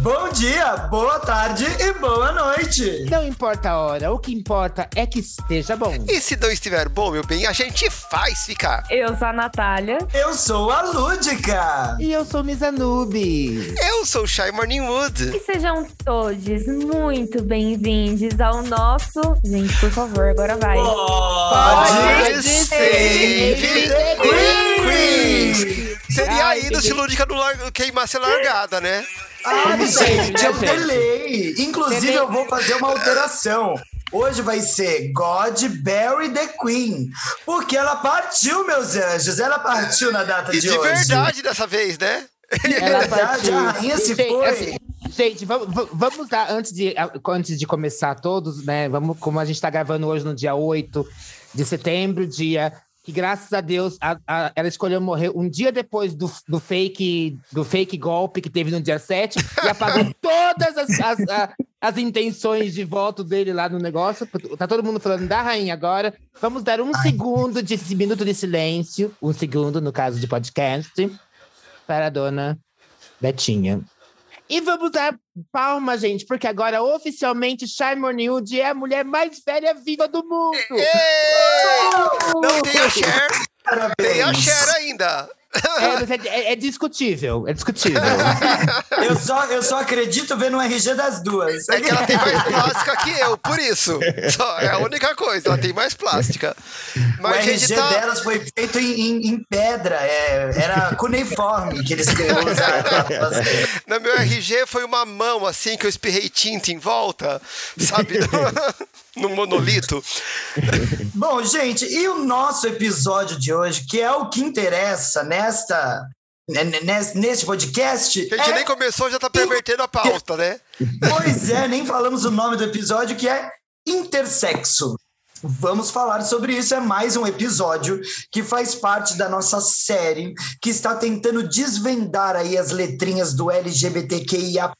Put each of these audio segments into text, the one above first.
Bom dia, boa tarde e boa noite. Não importa a hora, o que importa é que esteja bom. E se não estiver bom, meu bem, a gente faz ficar. Eu sou a Natália. Eu sou a Lúdica. E eu sou Miss Anube. Eu sou o Shy Morningwood. E sejam todos muito bem-vindos ao nosso. Gente, por favor, agora vai. Pode Save the Queen. Seria Ai, ainda se. Lúdica não lar- queimasse a largada, né? Ai, gente, é Gente. delay. Inclusive, Delay. eu vou fazer uma alteração. Hoje vai ser God Bury the Queen. Porque ela partiu, meus anjos. Ela partiu na data E de, de hoje. verdade dessa vez, né? Ela verdade, a rainha se Gente, foi. assim, gente, vamos, vamos dar, antes de, antes de começar todos, né? Vamos, como a gente tá gravando hoje no dia 8 de setembro, dia que, graças a Deus, a- a- ela escolheu morrer um dia depois do, do, fake, do fake golpe que teve no dia 7 e apagou todas as, as, a- as intenções de voto dele lá no negócio. Tá todo mundo falando da rainha agora. Vamos dar um segundo de minuto de silêncio, um segundo, no caso de podcast, para a dona Betinha. E vamos dar palma, gente, porque agora oficialmente Shy Morningwood é a mulher mais velha viva do mundo. Não tem a Cher, Parabéns. tem a Cher ainda. É, mas é- é- é discutível, é discutível. Eu só, eu só acredito ver no RG das duas. É que ela tem mais plástica que eu, por isso. Só, é a única coisa, ela tem mais plástica. O Mas gente RG tá. delas foi feito em, em- em pedra, é, era cuneiforme que eles usaram. pra fazer. No meu RG foi uma mão assim que eu espirrei tinta em volta, sabe? no monolito. Bom, gente, e o nosso episódio de hoje, que é o que interessa né, nes- neste podcast, a gente é- nem começou, já tá pervertendo a pauta, né? pois é, nem falamos o nome do episódio, que é Intersexo. Vamos falar sobre isso. É mais um episódio que faz parte da nossa série que está tentando desvendar aí as letrinhas do LGBTQIAP+.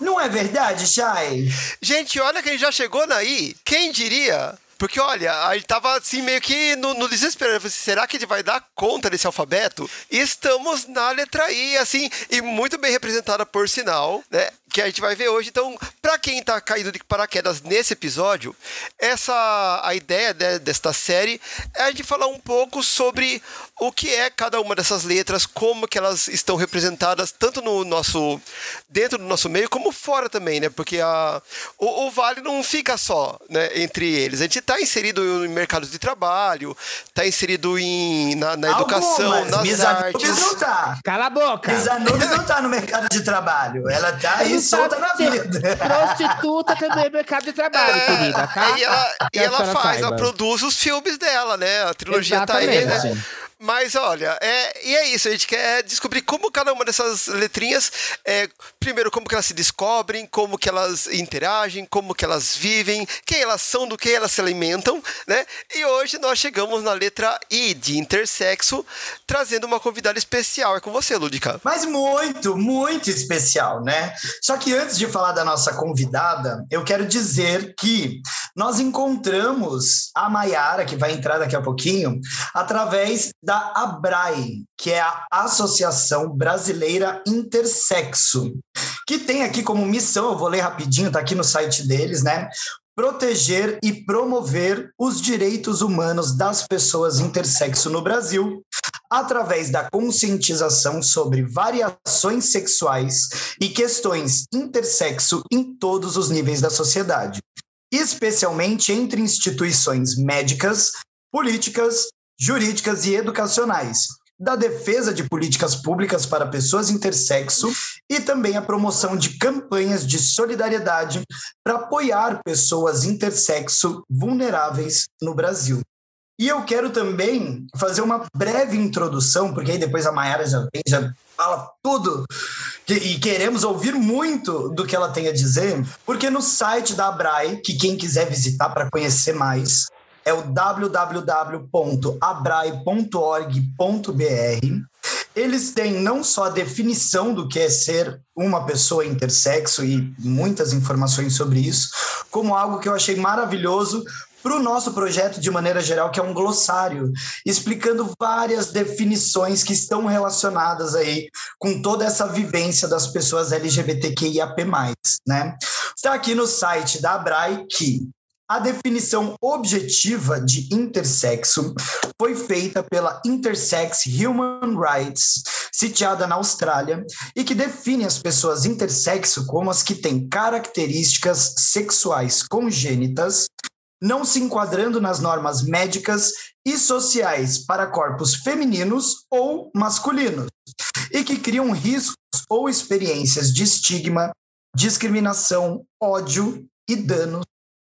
Não é verdade, Chay? Gente, olha que a gente já chegou naí. Quem diria? Porque, olha, gente tava assim meio que no, no desespero. Falei assim, será que gente vai dar conta desse alfabeto? E estamos na letra I, assim, e muito bem representada por sinal, né? Que a gente vai ver hoje. Então, pra quem tá caído de paraquedas nesse episódio, essa a ideia né, desta série é a gente falar um pouco sobre o que é cada uma dessas letras, como que elas estão representadas tanto no nosso dentro do nosso meio como fora também, né? Porque a, o, o vale não fica só, né, entre eles. A gente está inserido em mercados de trabalho, está inserido em na, na educação, Algumas. nas Anubis artes. não tá. Cala a boca! Anubis não tá no mercado de trabalho. Ela tá solta na vida. Prostituta também é mercado de trabalho, querida, tá? E ela, e ela faz, saiba. ela produz os filmes dela, né? A trilogia tá aí, né? Mas olha, é, e é isso, a gente quer descobrir como cada uma dessas letrinhas, é, primeiro, como que elas se descobrem, como que elas interagem, como que elas vivem, quem elas são, do que elas se alimentam, né? E hoje nós chegamos na letra I de intersexo, trazendo uma convidada especial. É com você, Lúdica. Mas muito, muito especial, né? Só que antes de falar da nossa convidada, eu quero dizer que nós encontramos a Maiara, que vai entrar daqui a pouquinho, através da ABRAE, que é a Associação Brasileira Intersexo, que tem aqui como missão, eu vou ler rapidinho, tá aqui no site deles, né? Proteger e promover os direitos humanos das pessoas intersexo no Brasil, através da conscientização sobre variações sexuais e questões intersexo em todos os níveis da sociedade, especialmente entre instituições médicas, políticas, jurídicas e educacionais, da defesa de políticas públicas para pessoas intersexo e também a promoção de campanhas de solidariedade para apoiar pessoas intersexo vulneráveis no Brasil. E eu quero também fazer uma breve introdução, porque aí depois a Mayara já vem, já fala tudo, e queremos ouvir muito do que ela tem a dizer, porque no site da Abrai, que quem quiser visitar para conhecer mais, é o www.abrai.org.br. Eles têm não só a definição do que é ser uma pessoa intersexo e muitas informações sobre isso, como algo que eu achei maravilhoso para o nosso projeto de maneira geral, que é um glossário, explicando várias definições que estão relacionadas aí com toda essa vivência das pessoas LGBTQIAP+, né? Está aqui no site da Abrai que a definição objetiva de intersexo foi feita pela Intersex Human Rights, sitiada na Austrália, e que define as pessoas intersexo como as que têm características sexuais congênitas, não se enquadrando nas normas médicas e sociais para corpos femininos ou masculinos, e que criam riscos ou experiências de estigma, discriminação, ódio e danos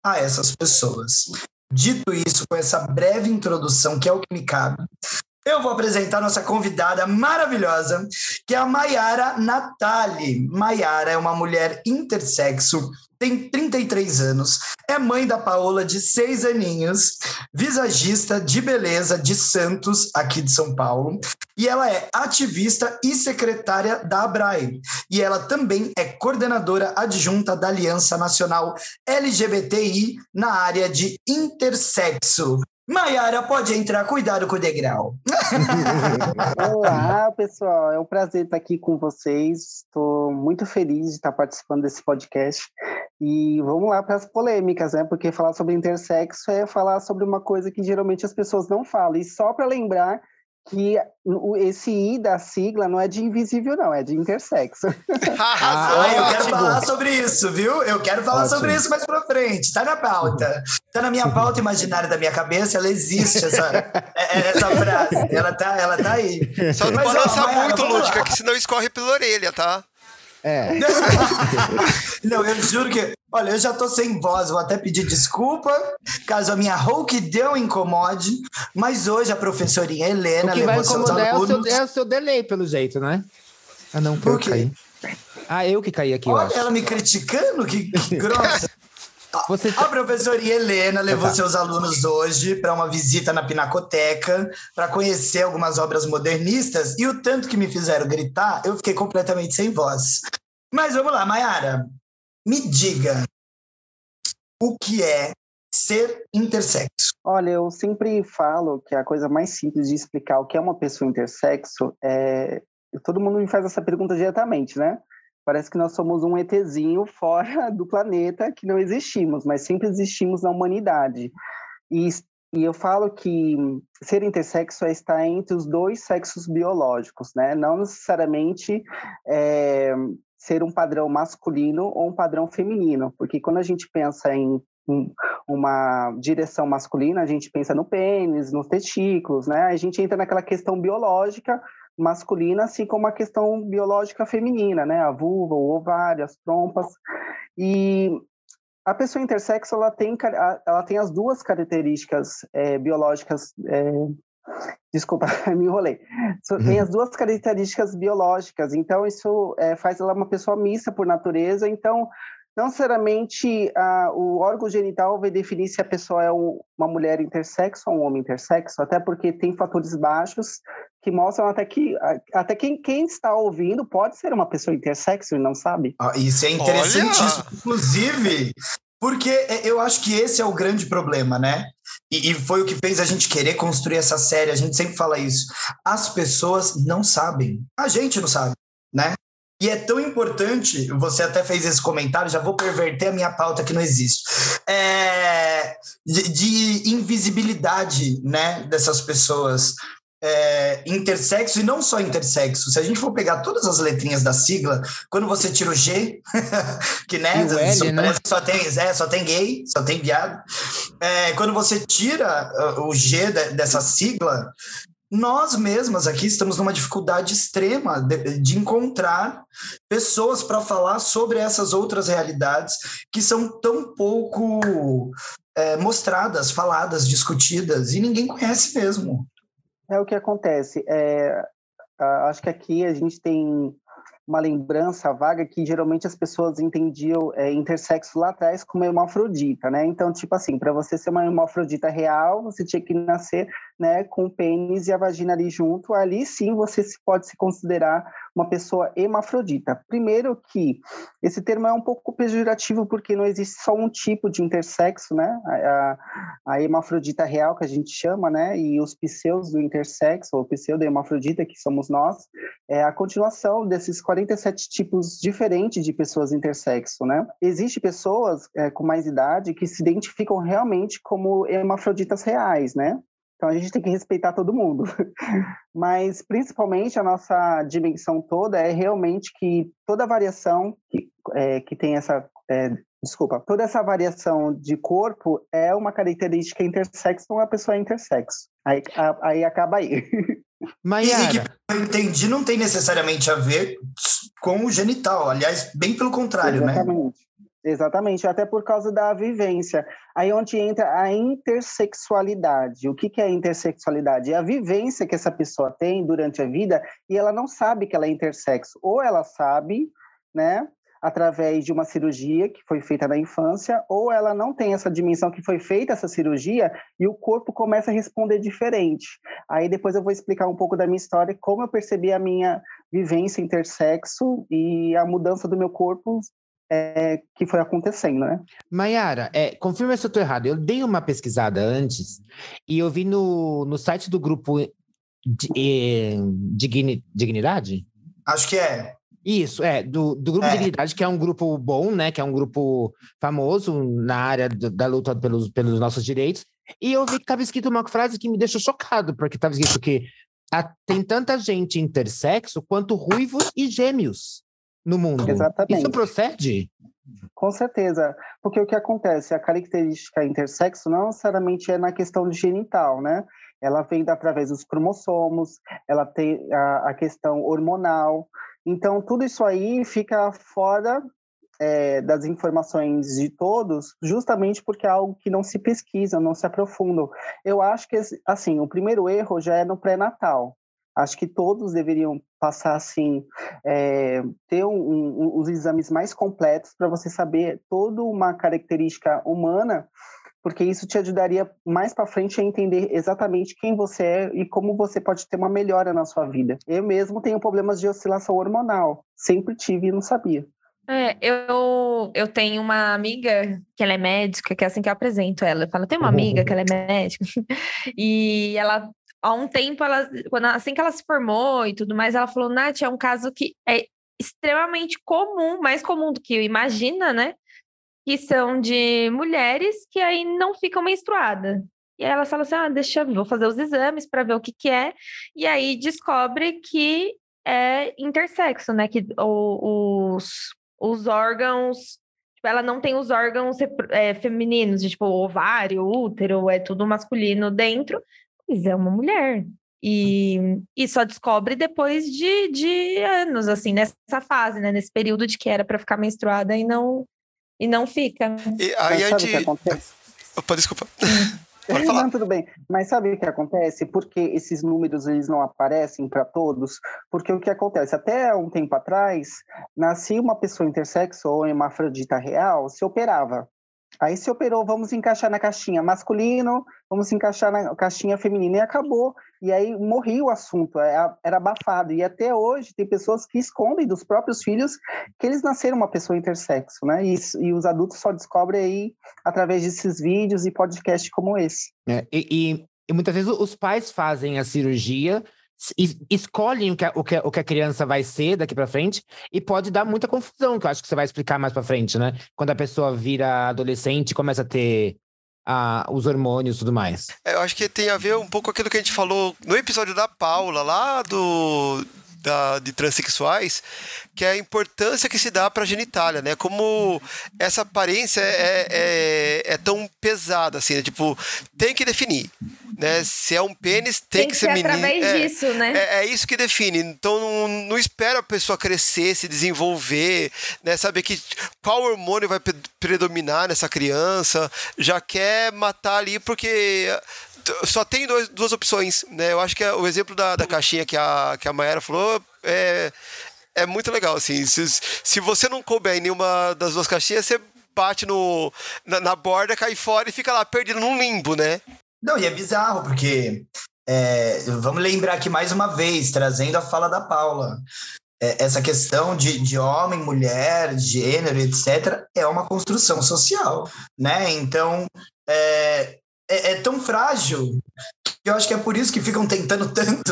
a essas pessoas. Dito isso, com essa breve introdução, que é o que me cabe, eu vou apresentar nossa convidada maravilhosa, que é a Maiara Natali. Maiara é uma mulher intersexo tem 33 anos, é mãe da Paola de seis aninhos, visagista de beleza de Santos, aqui de São Paulo, e ela é ativista e secretária da ABRAE. E ela também é coordenadora adjunta da Aliança Nacional LGBTI na área de intersexo. Maiara, pode entrar, cuidado com o degrau. Olá, pessoal, é um prazer estar aqui com vocês. Estou muito feliz de estar participando desse podcast. E vamos lá para as polêmicas, né? Porque falar sobre intersexo é falar sobre uma coisa que geralmente as pessoas não falam. E só para lembrar que esse I da sigla não é de invisível, não, é de intersexo. ah, eu quero falar sobre isso, viu? Eu quero falar ótimo. sobre isso mais pra frente. Está na pauta. Está na minha pauta imaginária da minha cabeça, ela existe, essa, é, é, essa frase. Ela tá, ela tá aí. Só não balança muito, Lúdica, que senão escorre pela orelha, tá? É. não, eu juro que. Olha, eu já tô sem voz, vou até pedir desculpa caso a minha rouquidão incomode, mas hoje a professorinha Helena o que vai incomodar é o, seu, é o seu delay, pelo jeito, né? Ah, não, foi eu caí. Ah, eu que caí aqui, Olha, ela me criticando, que, que grossa. Você... A professorinha Helena levou tá. seus alunos hoje para uma visita na Pinacoteca para conhecer algumas obras modernistas e o tanto que me fizeram gritar, eu fiquei completamente sem voz. Mas vamos lá, Mayara, me diga o que é ser intersexo. Olha, eu sempre falo que a coisa mais simples de explicar o que é uma pessoa intersexo é todo mundo me faz essa pergunta diretamente, né? Parece que nós somos um ETzinho fora do planeta, que não existimos, mas sempre existimos na humanidade. E, e eu falo que ser intersexo é estar entre os dois sexos biológicos, né? Não necessariamente é, ser um padrão masculino ou um padrão feminino, porque quando a gente pensa em uma direção masculina, a gente pensa no pênis, nos testículos, né? A gente entra naquela questão biológica masculina, assim como a questão biológica feminina, né? A vulva, o ovário, as trompas. E a pessoa intersexo, ela tem, ela tem as duas características é, biológicas. É, desculpa, me enrolei. Tem as duas características biológicas, então isso é, faz ela uma pessoa mista por natureza. Então, não necessariamente ah, o órgão genital vai definir se a pessoa é um, uma mulher intersexo ou um homem intersexo, até porque tem fatores baixos que mostram até que até quem, quem está ouvindo pode ser uma pessoa intersexo e não sabe. Ah, isso é interessantíssimo. Olha! Inclusive, porque é, eu acho que esse é o grande problema, né? E, e, foi o que fez a gente querer construir essa série. A gente sempre fala isso. As pessoas não sabem. A gente não sabe, né? E é tão importante, você até fez esse comentário, já vou perverter a minha pauta que não existe, é, de, de, invisibilidade né, dessas pessoas. É, intersexo e não só intersexo. Se a gente for pegar todas as letrinhas da sigla, quando você tira o G, que né, L, né? só tem é, só tem gay, só tem viado. É, quando você tira uh, o G de, dessa sigla, nós mesmas aqui estamos numa dificuldade extrema de, de encontrar pessoas para falar sobre essas outras realidades que são tão pouco é, mostradas, faladas, discutidas, e ninguém conhece mesmo. É o que acontece. É, acho que aqui a gente tem uma lembrança vaga que geralmente as pessoas entendiam é, intersexo lá atrás como hermafrodita, né? Então, tipo assim, para você ser uma hermafrodita real, você tinha que nascer né, com o pênis e a vagina ali junto. Ali sim você pode se considerar uma pessoa hermafrodita. Primeiro que esse termo é um pouco pejorativo porque não existe só um tipo de intersexo, né? A, a hermafrodita real que a gente chama, né? E os pseus do intersexo, ou pseudo-hermafrodita, que somos nós, é a continuação desses 47 tipos diferentes de pessoas intersexo, né? Existem pessoas é, com mais idade que se identificam realmente como hermafroditas reais, né? Então a gente tem que respeitar todo mundo. Mas principalmente a nossa dimensão toda é realmente que toda variação que, é, que tem essa. É, desculpa, toda essa variação de corpo é uma característica intersexo, não é uma pessoa intersexo. Aí, a, aí acaba aí. E que eu entendi não tem necessariamente a ver com o genital, aliás, bem pelo contrário, né? Exatamente. né? Exatamente, até por causa da vivência. Aí onde entra a intersexualidade. O que, que é a intersexualidade? É a vivência que essa pessoa tem durante a vida e ela não sabe que ela é intersexo. Ou ela sabe, né, através de uma cirurgia que foi feita na infância, ou ela não tem essa dimensão que foi feita essa cirurgia e o corpo começa a responder diferente. Aí depois eu vou explicar um pouco da minha história, como eu percebi a minha vivência intersexo e a mudança do meu corpo é, que foi acontecendo, né? Maiara, é, confirma se eu estou errado. Eu dei uma pesquisada antes e eu vi no, no site do grupo de, Digni, Dignidade? Acho que é. Isso, é, do, do Grupo é. Dignidade, que é um grupo bom, né? Que é um grupo famoso na área do, da luta pelos, pelos nossos direitos. E eu vi que estava escrito uma frase que me deixou chocado, porque estava escrito que a, tem tanta gente intersexo quanto ruivos e gêmeos no mundo. Exatamente. Isso procede? Com certeza, porque o que acontece, a característica intersexo não necessariamente é na questão de genital, né? Ela vem através dos cromossomos, ela tem a, a questão hormonal, então tudo isso aí fica fora é, das informações de todos, justamente porque é algo que não se pesquisa, não se aprofunda. Eu acho que, assim, o primeiro erro já é no pré-natal, Acho que todos deveriam passar assim, é, ter um, um, os exames mais completos para você saber toda uma característica humana, porque isso te ajudaria mais para frente a entender exatamente quem você é e como você pode ter uma melhora na sua vida. Eu mesmo tenho problemas de oscilação hormonal, sempre tive e não sabia. É, eu, eu tenho uma amiga que ela é médica, que é assim que eu apresento ela. Eu falo, tem uma amiga que ela é médica, e ela há um tempo, ela, quando, assim que ela se formou e tudo mais, ela falou, Nath, é um caso que é extremamente comum, mais comum do que imagina, né? Que são de mulheres que aí não ficam menstruadas. E ela fala assim: ah, deixa eu vou fazer os exames para ver o que, que é. E aí descobre que é intersexo, né? Que os, os órgãos. Tipo, ela não tem os órgãos é, femininos, de, tipo ovário, útero, é tudo masculino dentro mas é uma mulher. E, e só descobre depois de, de anos, assim, nessa fase, né? Nesse período de que era para ficar menstruada e não, e não fica. E aí a gente. Opa, desculpa. Pode falar. Não, tudo bem. Mas sabe o que acontece? Porque esses números eles não aparecem para todos? Porque o que acontece? Até um tempo atrás, nascia uma pessoa intersexo ou hermafrodita real, se operava. Aí se operou, vamos encaixar na caixinha masculino, vamos encaixar na caixinha feminina e acabou. E aí morria o assunto, é, era abafado. E até hoje tem pessoas que escondem dos próprios filhos que eles nasceram uma pessoa intersexo, né? E, e os adultos só descobrem aí através desses vídeos e podcasts como esse. É, e, e, e muitas vezes os pais fazem a cirurgia escolhem o que, a, o, que, o que a criança vai ser daqui para frente e pode dar muita confusão, que eu acho que você vai explicar mais para frente, né? Quando a pessoa vira adolescente começa a ter a, os hormônios e tudo mais. É, eu acho que tem a ver um pouco com aquilo que a gente falou no episódio da Paula, lá do da, de transexuais, que é a importância que se dá para a genitália, né? Como essa aparência é, é, é tão pesada, assim, né? tipo, tem que definir, né? Se é um pênis, tem, tem que, que, ser, ser menino. é, disso, né? É, é, isso que define. Então, não, não espera a pessoa crescer, se desenvolver, né? Saber que qual hormônio vai predominar nessa criança, já quer matar ali porque só tem dois, duas opções, né? Eu acho que é o exemplo da, da caixinha que a, que a Mayara falou é, é muito legal, assim. Se, se você não couber em nenhuma das duas caixinhas, você bate no, na, na borda, cai fora e fica lá perdido num limbo, né? Não, e é bizarro, porque é, vamos lembrar aqui mais uma vez, trazendo a fala da Paula. É, essa questão de, de homem, mulher, gênero, etc., é uma construção social, né? Então, é, é, é tão frágil eu acho que é por isso que ficam tentando tanto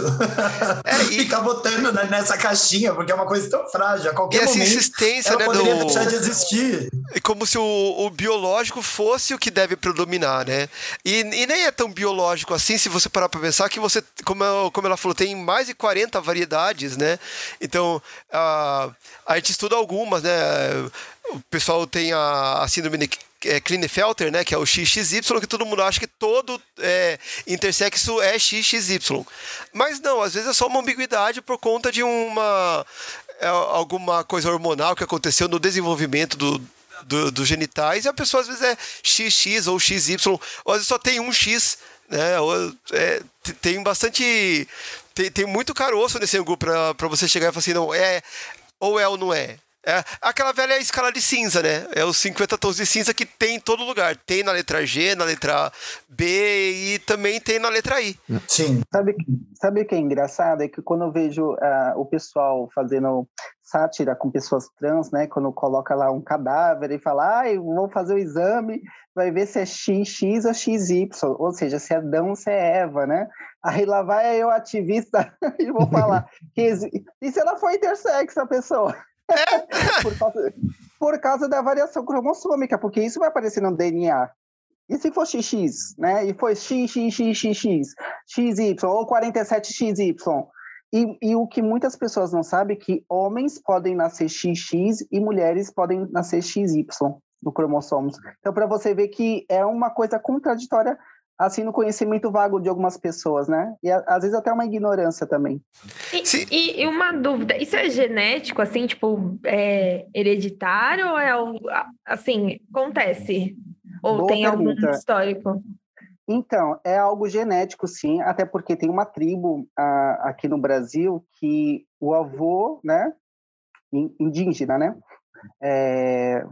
é, e... ficar botando nessa caixinha, porque é uma coisa tão frágil. A qualquer e essa momento, insistência, ela né, poderia do... deixar de existir. É como se o, o, biológico fosse o que deve predominar, né? E, e, nem é tão biológico assim, se você parar para pensar que você, como, como ela falou, tem mais de 40 variedades, né? Então, a, a gente estuda algumas, né? O pessoal tem a, a síndrome é, Klinefelter, né, que é o XXY, que todo mundo acha que todo é, intersexo é XXY. Mas não, às vezes é só uma ambiguidade por conta de uma é, alguma coisa hormonal que aconteceu no desenvolvimento do, do, dos genitais e a pessoa às vezes é XX ou XY, ou às vezes só tem um X, né, ou, é, tem bastante... Tem, tem muito caroço nesse ângulo para você chegar e falar assim, não, é ou é ou não é. É aquela velha escala de cinza, né? É os 50 tons de cinza que tem em todo lugar. Tem na letra G, na letra B e também tem na letra I. Sim. Sabe, sabe o que é engraçado? É que quando eu vejo uh, o pessoal fazendo sátira com pessoas trans, né? Quando coloca lá um cadáver e fala, ah, vou fazer o exame, vai ver se é XX ou XY, ou seja, se é Adão ou se é Eva, né? Aí lá vai eu, ativista, e vou falar. que, e se ela for intersexo, a pessoa? por, causa, por causa da variação cromossômica, porque isso vai aparecer no DNA. E se for XX, né? E foi XXXXX, XY ou 47XY. E, e o que muitas pessoas não sabem é que homens podem nascer XX e mulheres podem nascer XY do cromossomos. Então, para você ver que é uma coisa contraditória assim no conhecimento vago de algumas pessoas, né? E às vezes até uma ignorância também. E, e, uma dúvida, isso é genético, assim, tipo, é hereditário ou é assim, acontece? Ou Boa tem pergunta. algum histórico? Então, é algo genético, sim, até porque tem uma tribo aqui no Brasil que o avô, né, indígena, né, é,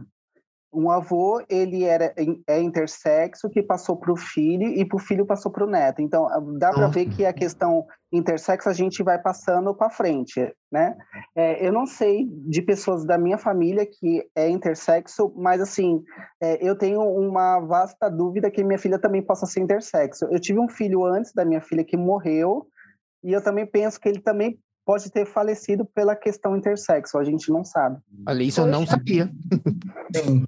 um avô ele era é intersexo que passou para o filho e para o filho passou para o neto. Então dá para ver que a questão intersexo a gente vai passando para frente, né? É, eu não sei de pessoas da minha família que é intersexo, mas assim é, eu tenho uma vasta dúvida que minha filha também possa ser intersexo. Eu tive um filho antes da minha filha que morreu e eu também penso que ele também pode ter falecido pela questão intersexo, a gente não sabe. Olha, isso eu não sabia. Sim.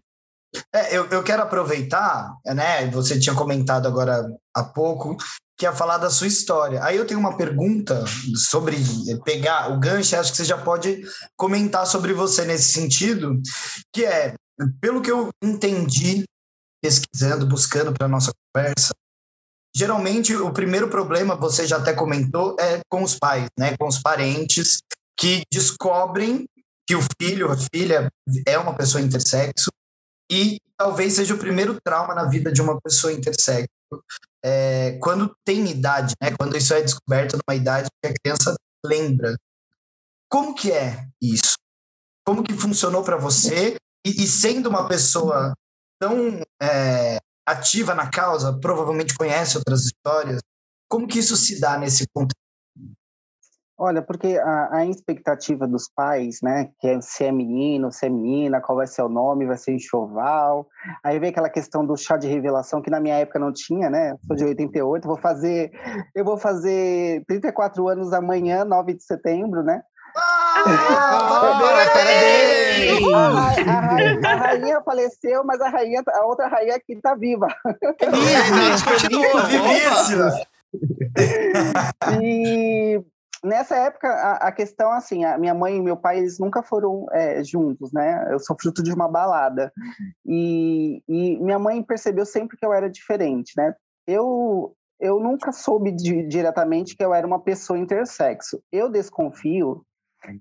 É, eu, eu quero aproveitar, né? Você tinha comentado agora há pouco que ia falar da sua história. Aí eu tenho uma pergunta sobre pegar o gancho, acho que você já pode comentar sobre você nesse sentido, que é, pelo que eu entendi pesquisando, buscando para nossa conversa, geralmente o primeiro problema, você já até comentou, é com os pais, né, com os parentes que descobrem que o filho, a filha é uma pessoa intersexo e talvez seja o primeiro trauma na vida de uma pessoa intersexo. É, quando tem idade, né? Quando isso é descoberto numa idade que a criança lembra. Como que é isso? Como que funcionou para você? E, e, sendo uma pessoa tão é, ativa na causa, provavelmente conhece outras histórias. Como que isso se dá nesse contexto? Olha, porque a, a, expectativa dos pais, né, que é se é menino, se é menina, qual vai ser o nome, vai ser enxoval. Aí vem aquela questão do chá de revelação, que na minha época não tinha, né? Sou de 88, vou fazer, eu vou fazer 34 anos amanhã, 9 de setembro, né? Ah, parabéns! A, a, a, rainha faleceu, mas a rainha, a outra rainha aqui está viva. Continua, vivíssima. E nessa época, a, a, questão, assim, a minha mãe e meu pai, eles nunca foram é, juntos, né? Eu sou fruto de uma balada. E, e, minha mãe percebeu sempre que eu era diferente, né? Eu, eu nunca soube de, diretamente que eu era uma pessoa intersexo. Eu desconfio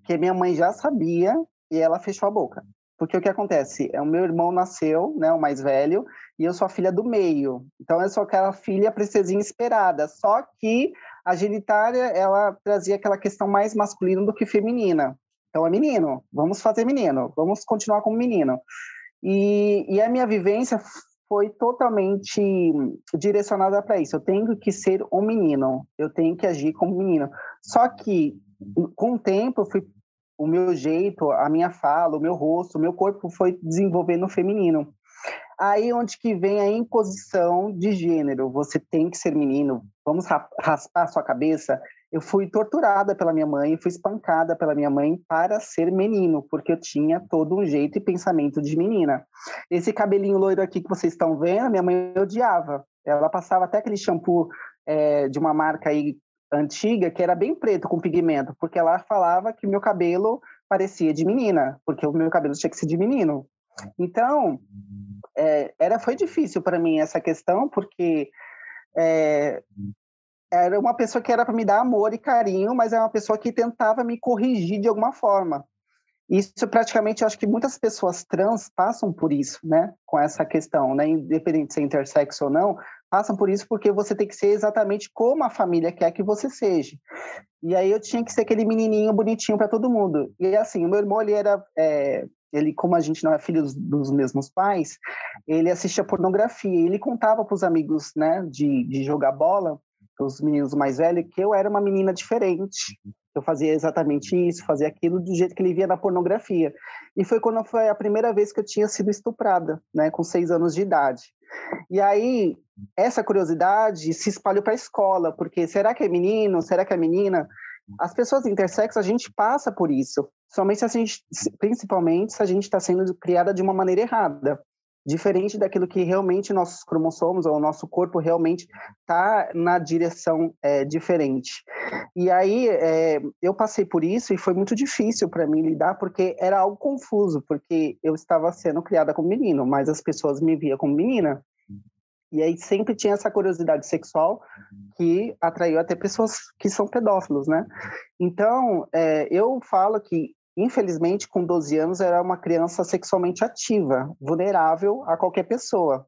que minha mãe já sabia e ela fechou a boca. Porque o que acontece? É o meu irmão nasceu, né, o mais velho, e eu sou a filha do meio. Então eu sou aquela filha princesinha esperada. Só que a genitária ela trazia aquela questão mais masculina do que feminina. Então é menino, vamos fazer menino, vamos continuar como menino. E, e a minha vivência foi totalmente direcionada para isso. Eu tenho que ser um menino, eu tenho que agir como menino. Só que com o tempo eu fui o meu jeito, a minha fala, o meu rosto, o meu corpo foi desenvolvendo o feminino. Aí onde que vem a imposição de gênero. Você tem que ser menino. Vamos raspar sua cabeça. Eu fui torturada pela minha mãe, fui espancada pela minha mãe para ser menino, porque eu tinha todo um jeito e pensamento de menina. Esse cabelinho loiro aqui que vocês estão vendo, minha mãe odiava. Ela passava até aquele shampoo é, de uma marca aí antiga que era bem preto com pigmento, porque ela falava que meu cabelo parecia de menina, porque o meu cabelo tinha que ser de menino. Então, é, era foi difícil para mim essa questão, porque é, era uma pessoa que era para me dar amor e carinho, mas é uma pessoa que tentava me corrigir de alguma forma. Isso praticamente, eu acho que muitas pessoas trans passam por isso, né? Com essa questão, né? Independente de ser intersexo ou não, passam por isso porque você tem que ser exatamente como a família quer que você seja. E aí eu tinha que ser aquele menininho bonitinho para todo mundo. E assim, o meu irmão, ele era... É, ele, como a gente não é filho dos, dos, mesmos pais, ele assistia pornografia. Ele contava para os amigos, né, de, de jogar bola, os meninos mais velhos, que eu era uma menina diferente. Eu fazia exatamente isso, fazia aquilo do jeito que ele via na pornografia. E foi quando foi a primeira vez que eu tinha sido estuprada, né, com seis anos de idade. E aí, essa curiosidade se espalhou para a escola, porque será que é menino? Será que é menina? As pessoas intersexo, a gente passa por isso, somente se a gente, principalmente se a gente está sendo criada de uma maneira errada, diferente daquilo que realmente nossos cromossomos ou nosso corpo realmente está na direção é, diferente. E aí é, eu passei por isso e foi muito difícil para mim lidar porque era algo confuso, porque eu estava sendo criada como menino, mas as pessoas me via como menina. E aí sempre tinha essa curiosidade sexual que atraiu até pessoas que são pedófilos, né? Então, é, eu falo que, infelizmente, com 12 anos, era uma criança sexualmente ativa, vulnerável a qualquer pessoa.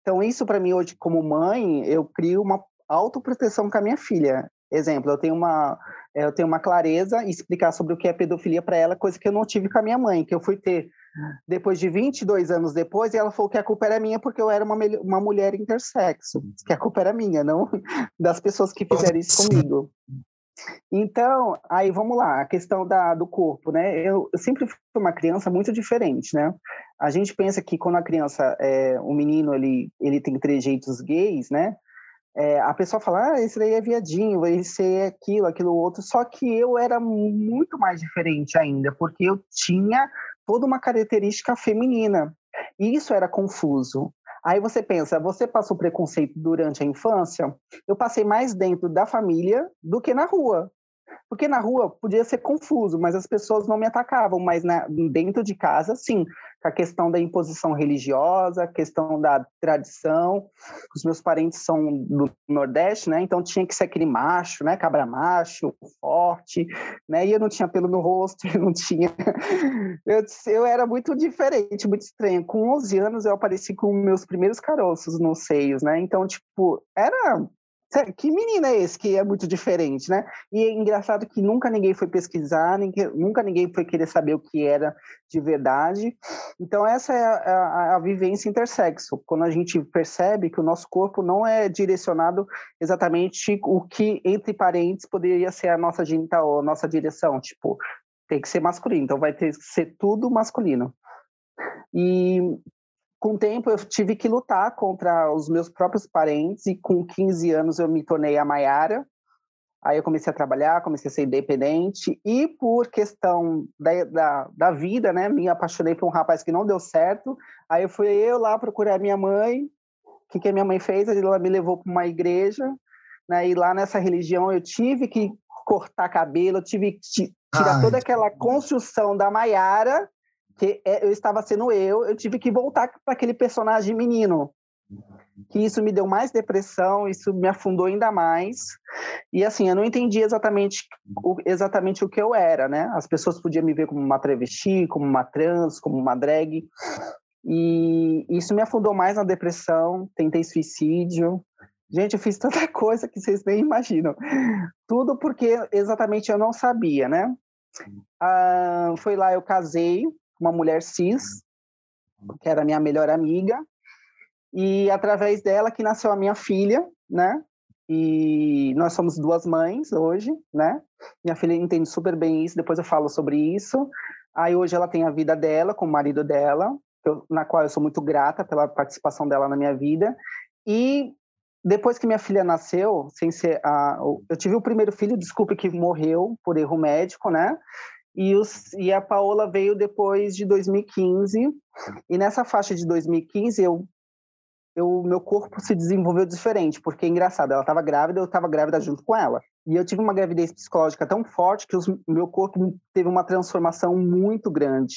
Então, isso para mim hoje, como mãe, eu crio uma autoproteção com a minha filha. Exemplo, eu tenho uma eu tenho uma clareza e explicar sobre o que é pedofilia para ela, coisa que eu não tive com a minha mãe, que eu fui ter depois de 22 anos depois, e ela falou que a culpa era minha porque eu era uma, uma mulher intersexo, que a culpa era minha, não das pessoas que fizeram isso comigo. Então, aí vamos lá, a questão da, do corpo, né? Eu, eu, sempre fui uma criança muito diferente, né? A gente pensa que quando a criança, é, o menino, ele, ele tem trejeitos gays, né? É, a pessoa fala, ah, esse daí é viadinho, esse é aquilo, aquilo outro. Só que eu era muito mais diferente ainda, porque eu tinha toda uma característica feminina. E isso era confuso. Aí você pensa, você passou preconceito durante a infância? Eu passei mais dentro da família do que na rua. Porque na rua podia ser confuso, mas as pessoas não me atacavam, mas dentro de casa, sim a questão da imposição religiosa, a questão da tradição. Os meus parentes são do Nordeste, né? Então tinha que ser aquele macho, né? Cabra macho, forte, né? E eu não tinha pelo no rosto, eu não tinha. Eu, eu era muito diferente, muito estranho. Com 11 anos eu apareci com meus primeiros caroços nos seios, né? Então, tipo, era que menina é esse que é muito diferente, né? E é engraçado que nunca ninguém foi pesquisar, nunca ninguém foi querer saber o que era de verdade. Então, essa é a, a, a, vivência intersexo, quando a gente percebe que o nosso corpo não é direcionado exatamente o que, entre parentes, poderia ser a nossa genital, a nossa direção. Tipo, tem que ser masculino, então vai ter que ser tudo masculino. E com o tempo eu tive que lutar contra os meus próprios parentes e com 15 anos eu me tornei a Maiara. Aí eu comecei a trabalhar, comecei a ser independente e por questão da, da, da, vida, né, me apaixonei por um rapaz que não deu certo. Aí eu fui eu lá procurar minha mãe. O que, que a minha mãe fez? Ela me levou para uma igreja, né, e lá nessa religião eu tive que cortar cabelo, eu tive que tirar Ai. toda aquela construção da Maiara que é, eu estava sendo eu, eu tive que voltar para aquele personagem menino. Que isso me deu mais depressão, isso me afundou ainda mais. E assim, eu não entendi exatamente o, exatamente o que eu era, né? As pessoas podiam me ver como uma travesti, como uma trans, como uma drag. E isso me afundou mais na depressão, tentei suicídio. Gente, eu fiz tanta coisa que vocês nem imaginam. Tudo porque exatamente eu não sabia, né? Ah, foi lá eu casei uma mulher cis, que era minha melhor amiga, e através dela que nasceu a minha filha, né? E nós somos duas mães hoje, né? Minha filha entende super bem isso, depois eu falo sobre isso. Aí hoje ela tem a vida dela com o marido dela, eu, na qual eu sou muito grata pela participação dela na minha vida. E depois que minha filha nasceu, sem ser a, eu tive o primeiro filho, desculpe que morreu por erro médico, né? E, os, e a Paola veio depois de 2015. E nessa faixa de 2015 eu eu, meu corpo se desenvolveu diferente, porque é engraçado, ela estava grávida, eu estava grávida junto com ela. E eu tive uma gravidez psicológica tão forte que o meu corpo teve uma transformação muito grande.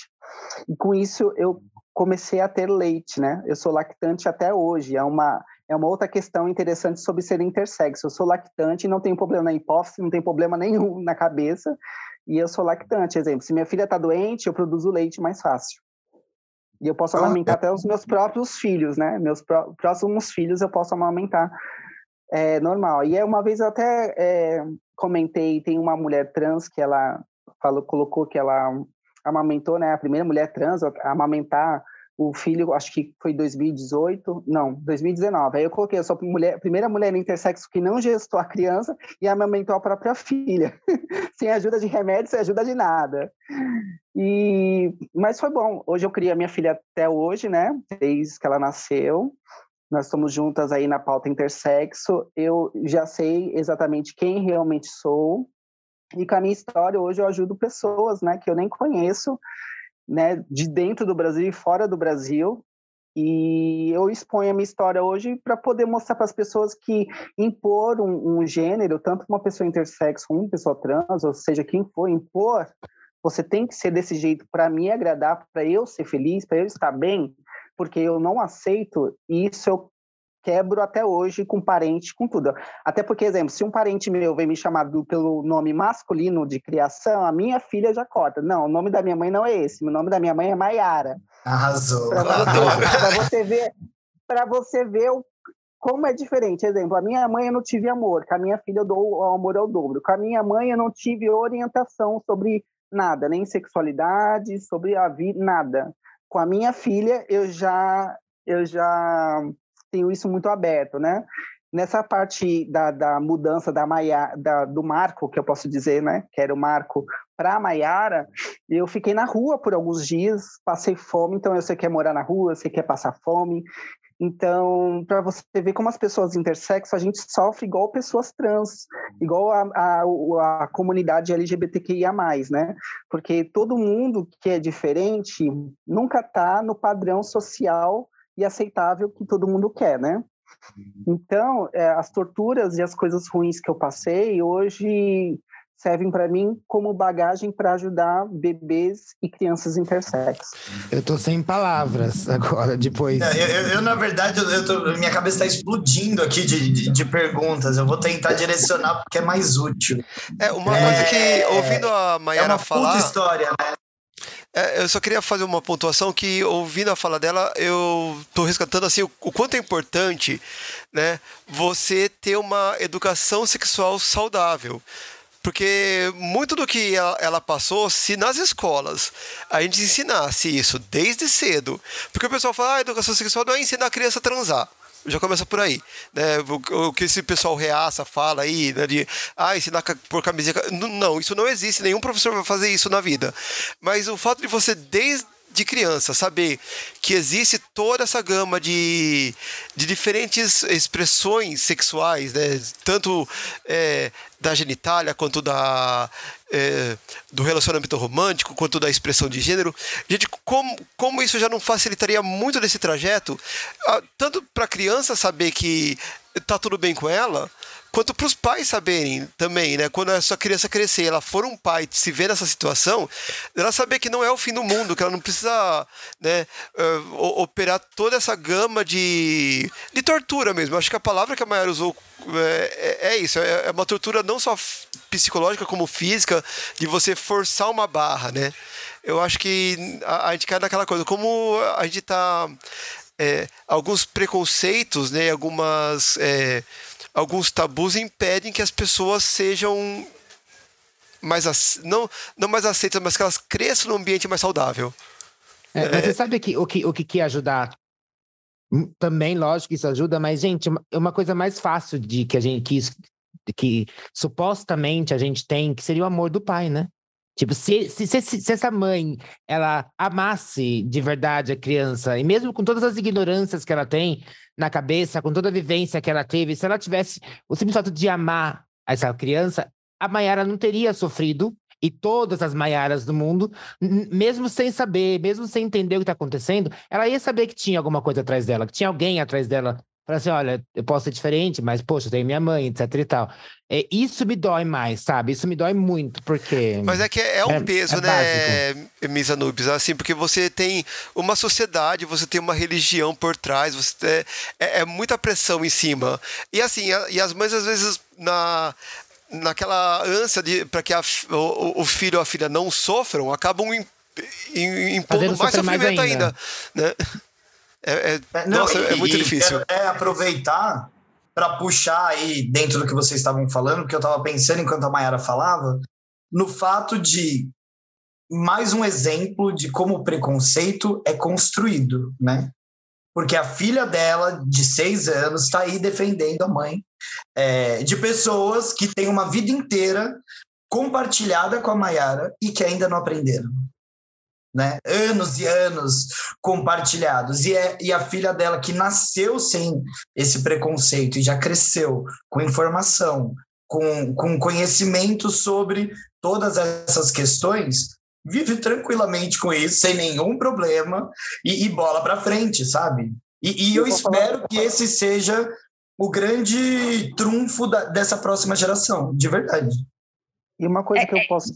E com isso eu comecei a ter leite, né? Eu sou lactante até hoje. É uma é uma outra questão interessante sobre ser intersexo. Eu sou lactante, não tenho problema na hipófise, não tenho problema nenhum na cabeça, e eu sou lactante. Exemplo, se minha filha está doente, eu produzo leite mais fácil. E eu posso amamentar até os meus próprios filhos, né? Meus pró próximos filhos eu posso amamentar é, normal. E uma vez eu até é, comentei, tem uma mulher trans que ela falou, colocou que ela amamentou, né? A primeira mulher trans a amamentar o filho, acho que foi 2018, não, 2019. Aí eu coloquei, eu sou a mulher, primeira mulher intersexo que não gestou a criança e amamentou a própria filha, sem ajuda de remédio, sem ajuda de nada. E, mas foi bom. Hoje eu criei a minha filha até hoje, né? Desde que ela nasceu. Nós estamos juntas aí na pauta intersexo. Eu já sei exatamente quem realmente sou. E com a minha história, hoje eu ajudo pessoas, né, que eu nem conheço, né, de dentro do Brasil e fora do Brasil. E eu exponho a minha história hoje para poder mostrar para as pessoas que impor um, um, gênero, tanto uma pessoa intersexo como uma pessoa trans, ou seja, quem for impor, você tem que ser desse jeito para me agradar, para eu ser feliz, para eu estar bem, porque eu não aceito isso eu quebro até hoje com parente, com tudo. Até porque, exemplo, se um parente meu vem me chamar do, pelo nome masculino de criação, a minha filha já corta. Não, o nome da minha mãe não é esse. O nome da minha mãe é Maiara. Arrasou. Para você, você, ver, para você ver o, como é diferente. Exemplo, a minha mãe eu não tive amor. Com a minha filha eu dou o amor ao dobro. Com a minha mãe eu não tive orientação sobre nada, nem sexualidade, sobre a vida, nada. Com a minha filha eu já eu já tenho isso muito aberto, né? Nessa parte da, da mudança da Maia, da, do Marco, que eu posso dizer, né? Que era o Marco para a Maiara, eu fiquei na rua por alguns dias, passei fome, então eu sei que é morar na rua, sei que é passar fome. Então, para você ver como as pessoas intersexo, a gente sofre igual pessoas trans, igual a, a, a comunidade LGBTQIA+, né? Porque todo mundo que é diferente nunca está no padrão social e aceitável que todo mundo quer, né? Uhum. Então, é, as torturas e as coisas ruins que eu passei hoje servem para mim como bagagem para ajudar bebês e crianças intersexo. Eu tô sem palavras agora, depois. É, eu, eu, eu, na verdade, eu tô, minha cabeça está explodindo aqui de, de, de, perguntas. Eu vou tentar direcionar porque é mais útil. É, uma é, coisa que, ouvindo a Mayara é uma falar... história, né? É, eu só queria fazer uma pontuação que, ouvindo a fala dela, eu estou resgatando assim, o, o, quanto é importante né, você ter uma educação sexual saudável. Porque muito do que ela, ela, passou, se nas escolas a gente ensinasse isso desde cedo. Porque o pessoal fala, ah, educação sexual não é ensinar a criança a transar já começa por aí. Né? O, o, que esse pessoal reaça, fala aí, né? De ah, ensinar por camiseta. Não, isso não existe, nenhum professor vai fazer isso na vida. Mas o fato de você, desde de criança, saber que existe toda essa gama de, de diferentes expressões sexuais, né? tanto é, da genitália quanto da, é, do relacionamento romântico, quanto da expressão de gênero. Gente, como, como isso já não facilitaria muito desse trajeto, tanto para a criança saber que tá tudo bem com ela, quanto para os pais saberem também, né? Quando a sua criança crescer, ela for um pai se ver nessa situação, ela saber que não é o fim do mundo, que ela não precisa, né, uh, operar toda essa gama de, de tortura mesmo. Acho que a palavra que a Mayara usou é, é, é isso, é, é uma tortura não só psicológica como física, de você forçar uma barra, né? Eu acho que a, a gente cai naquela coisa, como a gente tá é, alguns preconceitos, né, algumas é, alguns tabus impedem que as pessoas sejam mais não, não mais aceitas, mas que elas cresçam num ambiente mais saudável. É, mas você sabe que, o, que, o que que ajudar? Hum, também, lógico que isso ajuda, mas, gente, uma, uma coisa mais fácil de que a gente que, que supostamente a gente tem, que seria o amor do pai, né? Tipo, se, se, se, se, essa mãe, ela amasse de verdade a criança, e mesmo com todas as ignorâncias que ela tem na cabeça, com toda a vivência que ela teve, se ela tivesse o simples fato de amar essa criança, a Maiara não teria sofrido, e todas as Maiaras do mundo, mesmo sem saber, mesmo sem entender o que está acontecendo, ela ia saber que tinha alguma coisa atrás dela, que tinha alguém atrás dela Falar assim, olha, eu posso ser diferente, mas, poxa, eu tenho minha mãe, etc e tal. É, isso me dói mais, sabe? Isso me dói muito, porque... Mas é que é, um é, peso, é né, Misa Nubes? Assim, porque você tem uma sociedade, você tem uma religião por trás, você é, é muita pressão em cima. E assim, a, e as mães, às vezes, na naquela ânsia de para que a, o, o, filho ou a filha não sofram, acabam impondo mais sofrimento mais ainda. ainda né? É, é, é, não, nossa, é muito difícil. É aproveitar para puxar aí dentro do que vocês estavam falando, que eu estava pensando enquanto a Mayara falava, no fato de mais um exemplo de como o preconceito é construído, né? Porque a filha dela, de seis anos, está aí defendendo a mãe é, de pessoas que têm uma vida inteira compartilhada com a Mayara e que ainda não aprenderam né? Anos e anos compartilhados. E, é, e a filha dela, que nasceu sem esse preconceito e já cresceu com informação, com, com conhecimento sobre todas essas questões, vive tranquilamente com isso, sem nenhum problema, e, e bola para frente, sabe? E, e eu, eu espero falar... que esse seja o grande trunfo da, dessa próxima geração, de verdade. E uma coisa é, que eu é. posso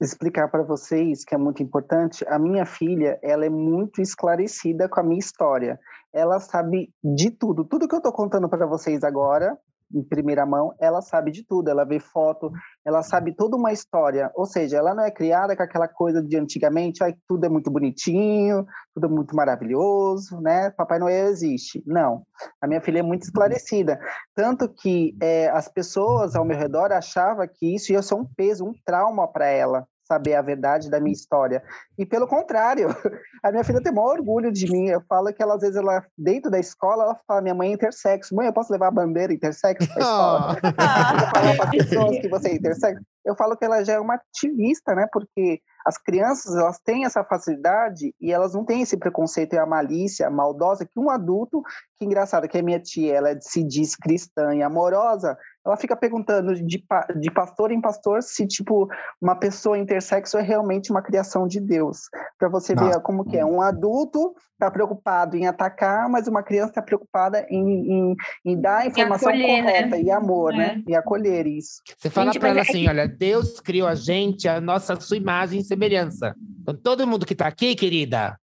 explicar para vocês, que é muito importante, a minha filha, ela é muito esclarecida com a minha história. Ela sabe de tudo. Tudo que eu estou contando para vocês agora, em primeira mão, ela sabe de tudo, ela vê foto, ela sabe toda uma história, ou seja, ela não é criada com aquela coisa de antigamente, ai, tudo é muito bonitinho, tudo é muito maravilhoso, né? Papai Noel existe. Não, a minha filha é muito esclarecida, tanto que é, as pessoas ao meu redor achavam que isso ia ser um peso, um trauma para ela, saber a verdade da minha história. E pelo contrário, a minha filha tem maior orgulho de mim. Eu falo que ela, às vezes, ela, dentro da escola, ela fala: minha mãe é intersexo. Mãe, eu posso levar a bandeira intersexo para a escola? Oh. falar para pessoas que você é intersexo. Eu falo que ela já é uma ativista, né? Porque as crianças, elas têm essa facilidade e elas não têm esse preconceito e a malícia maldosa que um adulto, que engraçado, que a minha tia, ela se diz cristã e amorosa, ela fica perguntando de, de pastor em pastor se, tipo, uma pessoa intersexo é realmente uma criação de Deus. Para você Nossa. ver como que é. Um adulto está preocupado em atacar, mas uma criança está preocupada em, em, em, dar a informação acolher, né? correta né? e amor, né? é. né? E acolher isso. Você fala para ela é assim, olha, Deus criou a gente, a nossa a sua imagem e semelhança. Então, todo mundo que está aqui, querida,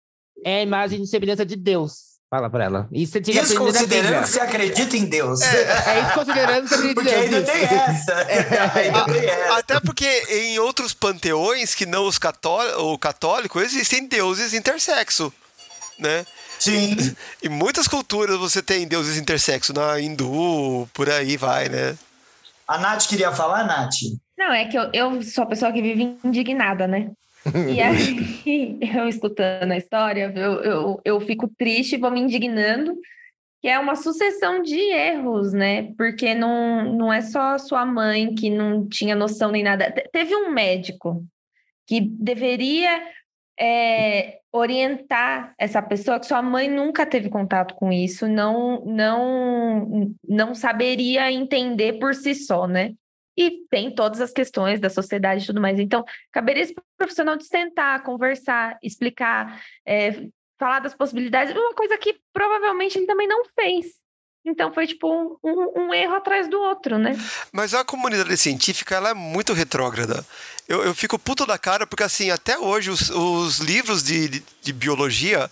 é a imagem e semelhança de Deus. Fala pra ela. Isso, isso considerando que você acredita em Deus. É, é isso considerando que você acredita em Deus. Ainda tem essa. É, ainda tem essa. Até porque em outros panteões que não os cató católicos, existem deuses intersexo, né? Sim. Em muitas culturas você tem deuses intersexo, na hindu, por aí vai, né? A Nath queria falar, Nath? Não, é que eu, eu sou a pessoa que vive indignada, né? E aí, eu escutando a história, eu, eu, eu fico triste, vou me indignando, que é uma sucessão de erros, né? Porque não, não é só a sua mãe que não tinha noção nem nada. Teve um médico que deveria é, orientar essa pessoa que sua mãe nunca teve contato com isso, não, não, não saberia entender por si só, né? E tem todas as questões da sociedade e tudo mais. Então, caberia esse profissional de sentar, conversar, explicar, é, falar das possibilidades, uma coisa que provavelmente ele também não fez. Então foi tipo um, um, um, erro atrás do outro, né? Mas a comunidade científica ela é muito retrógrada. Eu, eu fico puto da cara porque assim, até hoje os, os livros de, de, de biologia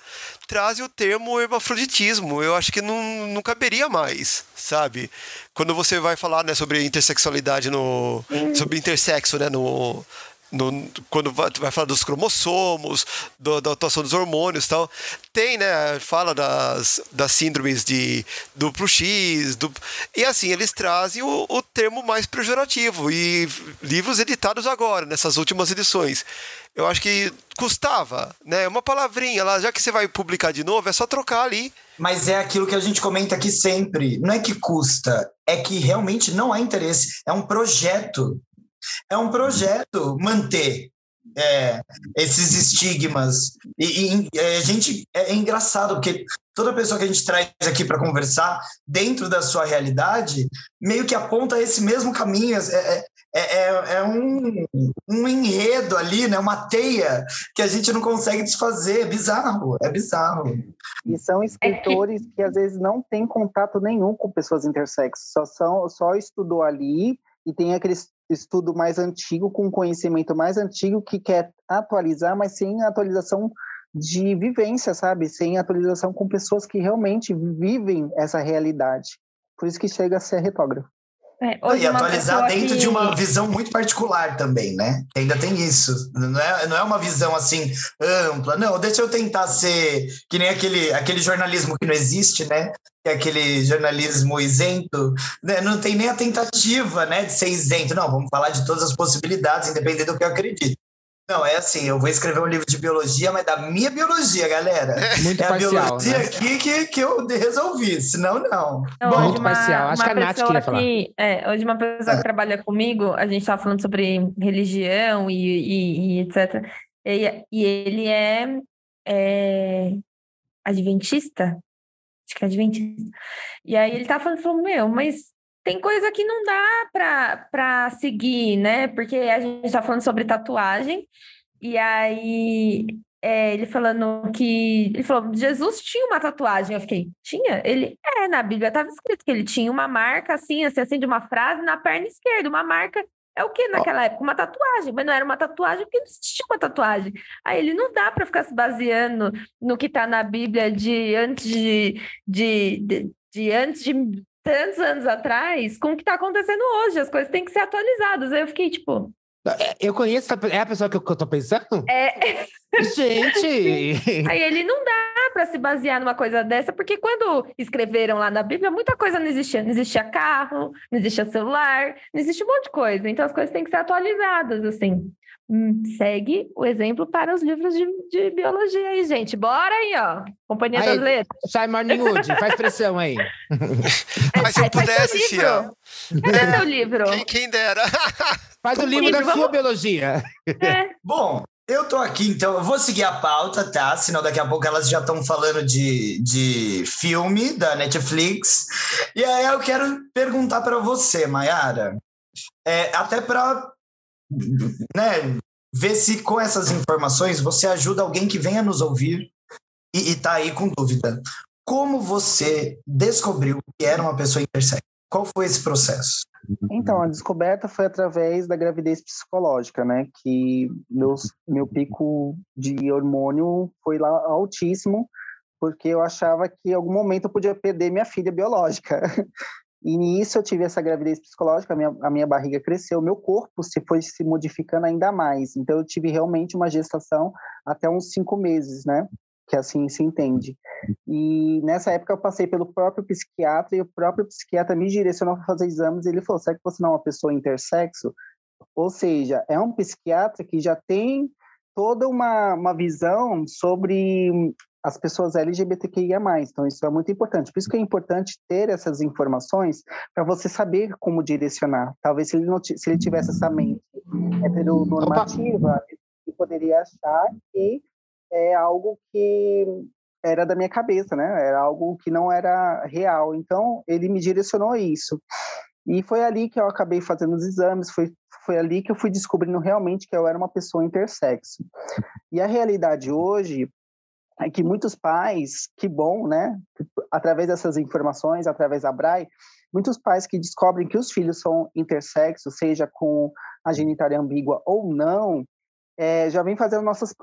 trazem o termo hermafroditismo. Eu acho que não, não caberia mais, sabe? Quando você vai falar né, sobre intersexualidade no. sobre intersexo, né? No, no, quando vai, vai, falar dos cromossomos, do, da atuação dos hormônios e tal. Tem, né? Fala das, das síndromes de duplo X. Duplo, e assim, eles trazem o, o termo mais pejorativo. E livros editados agora, nessas últimas edições. Eu acho que custava, né? Uma palavrinha lá, já que você vai publicar de novo, é só trocar ali. Mas é aquilo que a gente comenta aqui sempre. Não é que custa, é que realmente não há interesse. É um projeto é um projeto manter é, esses estigmas. E, e, a gente é, é engraçado, porque toda pessoa que a gente traz aqui para conversar, dentro da sua realidade, meio que aponta esse mesmo caminho. É, é, é, é um, um enredo ali, né? uma teia que a gente não consegue desfazer. É bizarro, é bizarro. E são escritores que às vezes não têm contato nenhum com pessoas intersexo, só, só estudou ali e tem aquele estudo mais antigo, com conhecimento mais antigo, que quer atualizar, mas sem atualização de vivência, sabe? Sem atualização com pessoas que realmente vivem essa realidade. Por isso que chega a ser retógrafo. É, e atualizar dentro que... de uma visão muito particular também, né? Ainda tem isso. Não é, não é uma visão assim ampla. Não, deixa eu tentar ser que nem aquele, aquele jornalismo que não existe, né? Que é aquele jornalismo isento. Né? Não tem nem a tentativa né, de ser isento. Não, vamos falar de todas as possibilidades, independente do que eu acredito. Não, é assim, eu vou escrever um livro de biologia, mas da minha biologia, galera. Muito é parcial, a biologia né? aqui que, que eu resolvi, senão não. não Bom, muito uma, parcial. Acho que a Nath queria falar. Que, é, hoje uma pessoa que trabalha comigo, a gente estava falando sobre religião e, e, e etc. E, e, ele é, é adventista? Acho que é adventista. E aí ele tava falando, falou, meu, mas tem coisa que não dá para seguir, né? Porque a gente está falando sobre tatuagem, e aí é, ele falando que. Ele falou: Jesus tinha uma tatuagem. Eu fiquei, tinha? Ele, é, na Bíblia estava escrito que ele tinha uma marca assim, assim, assim, de uma frase na perna esquerda, uma marca. É o que naquela época? Uma tatuagem, mas não era uma tatuagem porque não existia uma tatuagem. Aí ele não dá para ficar se baseando no que está na Bíblia de antes de, de, de, de antes de tantos anos atrás com o que está acontecendo hoje. As coisas têm que ser atualizadas. Aí eu fiquei tipo. É, eu conheço, é a pessoa que eu, que eu tô pensando? É. Gente! Aí ele não dá para se basear numa coisa dessa, porque quando escreveram lá na Bíblia, muita coisa não existia. Não existia carro, não existia celular, não existia um monte de coisa. Então as coisas têm que ser atualizadas, assim. Hum, segue o exemplo para os livros de, de, biologia aí, gente. Bora aí, ó. Companhia aí, das Letras. Sai Morning Wood, faz pressão aí. Mas se eu pudesse, Fia. Cadê seu livro? Quem, quem dera. Faz o livro, livro da vamos... sua biologia. É. Bom, eu tô aqui, então eu vou seguir a pauta, tá? Senão daqui a pouco elas já estão falando de, de filme da Netflix. E aí eu quero perguntar para você, Mayara, é, até para né, ver se com essas informações você ajuda alguém que venha nos ouvir e está aí com dúvida. Como você descobriu que era uma pessoa intersexo? Qual foi esse processo? Então, a descoberta foi através da gravidez psicológica, né? Que meus, meu pico de hormônio foi lá altíssimo, porque eu achava que em algum momento eu podia perder minha filha biológica. E nisso eu tive essa gravidez psicológica, a minha, a minha barriga cresceu, meu corpo se foi se modificando ainda mais. Então eu tive realmente uma gestação até uns cinco meses, né? Que assim se entende. E nessa época eu passei pelo próprio psiquiatra e o próprio psiquiatra me direcionou para fazer exames. E ele falou: será que você não é uma pessoa intersexo? Ou seja, é um psiquiatra que já tem toda uma, uma visão sobre as pessoas LGBTQIA+. Então, isso é muito importante. Por isso que é importante ter essas informações para você saber como direcionar. Talvez se ele, não, se ele tivesse essa mente heteronormativa, ele poderia achar que é algo que era da minha cabeça, né? Era algo que não era real. Então, ele me direcionou isso. E foi ali que eu acabei fazendo os exames, foi, foi ali que eu fui descobrindo realmente que eu era uma pessoa intersexo. E a realidade hoje é que muitos pais, que bom, né? Através dessas informações, através da BRAE, muitos pais que descobrem que os filhos são intersexos, seja com a genitália ambígua ou não, é, já vem fazendo nossas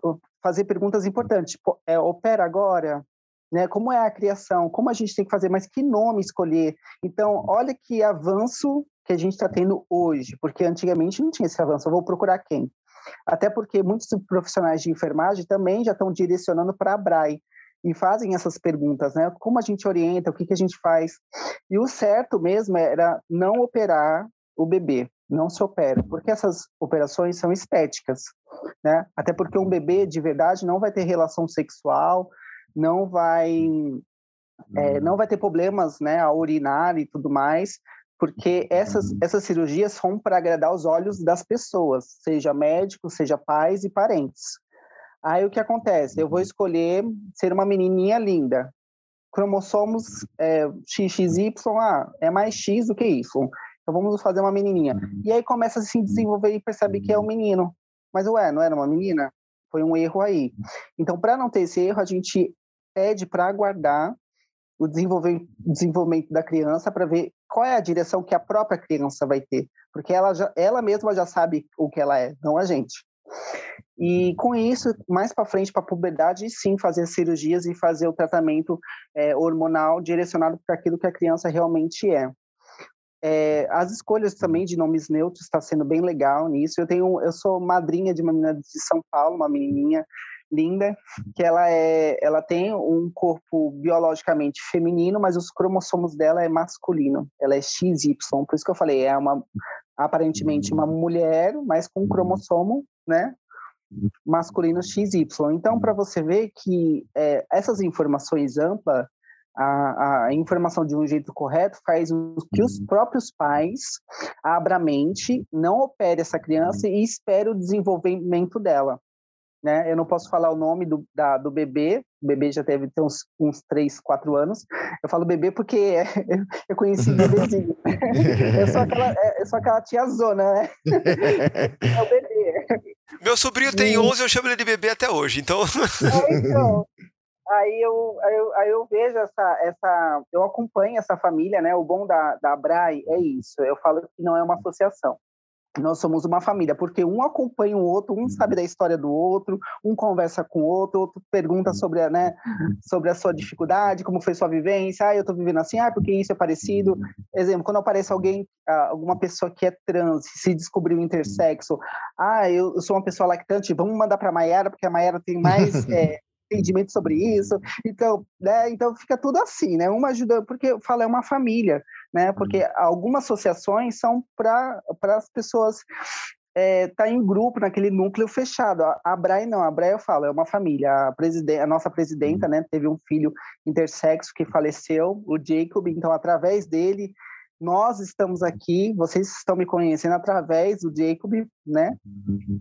fazer perguntas importantes, tipo, é, opera agora, né? Como é a criação? Como a gente tem que fazer? Mas que nome escolher? Então, olha que avanço que a gente está tendo hoje, porque antigamente não tinha esse avanço. Eu vou procurar quem? Até porque muitos profissionais de enfermagem também já estão direcionando para a BRAE e fazem essas perguntas, né? Como a gente orienta, o que, que a gente faz? E o certo mesmo era não operar o bebê, não se opera, porque essas operações são estéticas, né? Até porque um bebê de verdade não vai ter relação sexual, não vai é, não vai ter problemas, né, a urinar e tudo mais, porque essas essas cirurgias são para agradar os olhos das pessoas, seja médicos, seja pais e parentes. Aí o que acontece? Eu vou escolher ser uma menininha linda. Cromossomos é, XXY, ah, é mais X do que Y. Então vamos fazer uma menininha. Uhum. E aí começa a se desenvolver e percebe que é um menino. Mas ué, não era uma menina? Foi um erro aí. Então, para não ter esse erro, a gente pede para aguardar o desenvolvimento da criança para ver qual é a direção que a própria criança vai ter, porque ela, já, ela mesma já sabe o que ela é, não a gente. E com isso, mais para frente, para a puberdade, sim, fazer cirurgias e fazer o tratamento é, hormonal direcionado para aquilo que a criança realmente é. É, as escolhas também de nomes neutros está sendo bem legal nisso. Eu tenho, eu sou madrinha de uma menina de São Paulo, uma menininha linda, que ela é, ela tem um corpo biologicamente feminino, mas os cromossomos dela é masculino. Ela é XY, por isso que eu falei, é uma aparentemente uma mulher, mas com um cromossomo, né, masculino XY. Então, para você ver que é, essas informações amplas a, a, informação de um jeito correto faz que os próprios pais abram a mente, não opere essa criança e espere o desenvolvimento dela. Né? Eu não posso falar o nome do, da, do bebê, o bebê já deve ter uns, uns 3, 4 anos. Eu falo bebê porque é, eu conheci bebezinho. eu, sou aquela, é, eu sou aquela tia zona, né? é o bebê. Meu sobrinho tem 11, eu chamo ele de bebê até hoje, então... É, então aí eu, aí eu, aí eu vejo essa, essa, eu acompanho essa família, né? O bom da, da Brai é isso. Eu falo que não é uma associação. Nós somos uma família, porque um acompanha o outro, um sabe da história do outro, um conversa com o outro, outro pergunta sobre a, né, sobre a sua dificuldade, como foi sua vivência, ah, eu tô vivendo assim, ah, porque isso é parecido. Exemplo, quando aparece alguém, ah, alguma pessoa que é trans, se descobriu intersexo, ah, eu, sou uma pessoa lactante, vamos mandar para a Maiara, porque a Maiara tem mais é, entendimento sobre isso. Então, né, então fica tudo assim, né? Uma ajuda, porque eu falo, é uma família, né? Porque uhum. algumas associações são para as pessoas é, tá em grupo, naquele núcleo fechado. A, a Brai não, a Brai eu falo, é uma família. A, a nossa presidenta, uhum. né, teve um filho intersexo que faleceu, o Jacob, então através dele nós estamos aqui, vocês estão me conhecendo através do Jacob, né?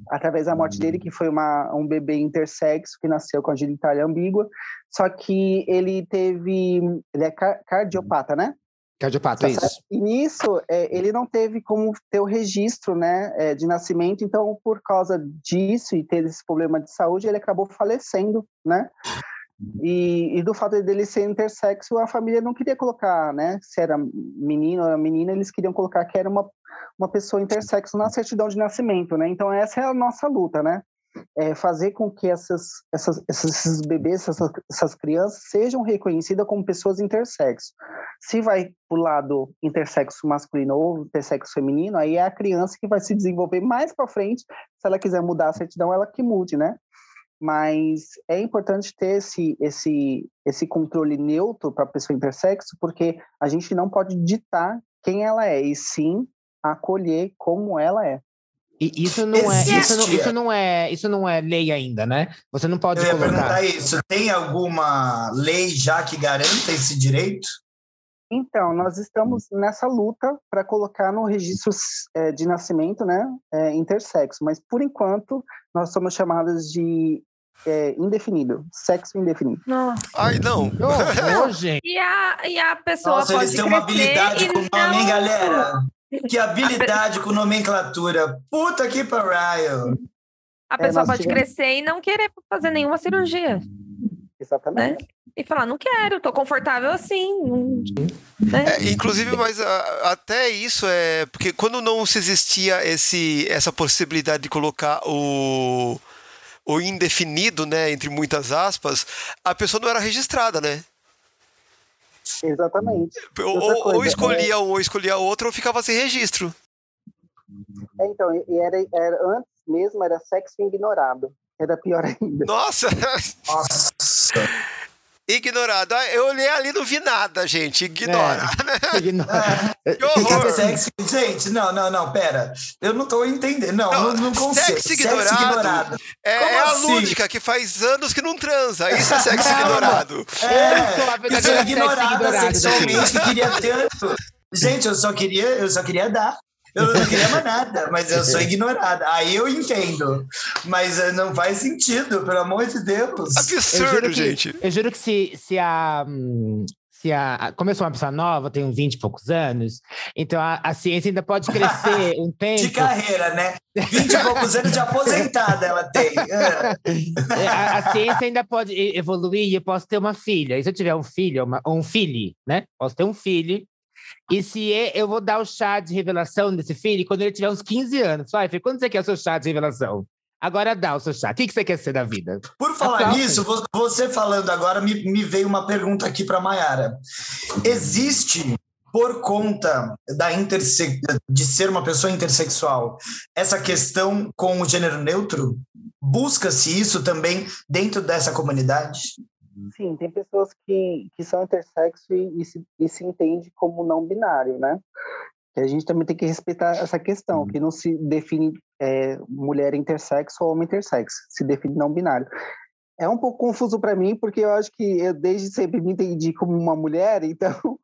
Através da morte dele, que foi uma, um bebê intersexo que nasceu com a genitália ambígua. Só que ele teve. Ele é cardiopata, né? Cardiopata, tá isso. E nisso, é, ele não teve como ter o registro né, é, de nascimento, então, por causa disso e ter esse problema de saúde, ele acabou falecendo, né? E, e, do fato dele ser intersexo, a família não queria colocar, né? Se era menino ou menina, eles queriam colocar que era uma, uma pessoa intersexo na certidão de nascimento, né? Então, essa é a nossa luta, né? É fazer com que essas, essas, esses bebês, essas, essas crianças sejam reconhecidas como pessoas intersexo. Se vai para o lado intersexo masculino ou intersexo feminino, aí é a criança que vai se desenvolver mais para frente. Se ela quiser mudar a certidão, ela que mude, né? mas é importante ter esse, esse, esse controle neutro para a pessoa intersexo, porque a gente não pode ditar quem ela é, e sim acolher como ela é. E isso não é isso não, isso não, é isso não é lei ainda, né? Você não pode Eu ia colocar. perguntar isso. Tem alguma lei já que garanta esse direito? Então, nós estamos nessa luta para colocar no registro é, de nascimento, né, é, intersexo, mas por enquanto nós somos chamadas de é, indefinido, sexo indefinido. Nossa. Ai, não. Oh, e, a, e a pessoa Nossa, pode eles têm uma habilidade com o nome, hein, galera? Que habilidade com nomenclatura. Puta que pariu. A pessoa é, pode tivemos... crescer e não querer fazer nenhuma cirurgia. Exatamente. Né? e falar, não quero, tô confortável assim. Né? É, inclusive, mas a, ah, até isso é. Porque quando não se existia esse, essa possibilidade de colocar o, o indefinido, né, entre muitas aspas, a pessoa não era registrada, né? Exatamente. Ou, ou escolhia é... um ou escolhia outro ou ficava sem registro. É, então, e era, era, antes mesmo era sexo ignorado. Era pior ainda. Nossa! Nossa. Ignorado. Ah, Eu olhei ali e não vi nada, gente. Ignora. Ignora. Que horror. Sexo, gente, não, não, não, pera. Eu não tô entendendo. Não, não, não consigo. sexo ignorado É, Como é a assim? lúdica que faz anos que não transa. Isso é sexo ignorado. sou a É, verdadeira pessoa sexo ignorada ignorada sexualmente que queria tanto. Gente, eu só queria, eu só queria dar. Eu não queria mais nada, mas eu sou ignorada. Aí eu entendo. Mas eh, não faz sentido, pelo amor de Deus. Eu Absurdo, que- gente. Eu juro que se, se a. Se a, como eu sou uma pessoa nova, tenho 20 e poucos anos, então a, a ciência ainda pode crescer um tempo. De carreira, né? 20 e poucos anos de aposentada ela tem. É. A, a ciência ainda pode evoluir e eu posso ter uma filha. E se eu tiver um filho, uma, ou um filho, né? Posso ter um filho. E se e- eu vou dar o chá de revelação desse filho quando ele tiver uns 15 anos. Vai, filho, quando você quer o seu chá de revelação? Agora dá o seu chá. O que, que você quer ser da vida? Por falar Aplausos. nisso, vo- você falando agora, me, me veio uma pergunta aqui para Mayara. Existe, por conta da interse de ser uma pessoa intersexual, essa questão com o gênero neutro? Busca-se isso também dentro dessa comunidade? Sim, tem pessoas que, que são intersexo e, e, se, e se entende como não binário, né? Que a gente também tem que respeitar essa questão, que não se define é, mulher intersexo ou homem intersexo, se define não binário. É um pouco confuso para mim, porque eu acho que eu desde sempre me entendi como uma mulher, então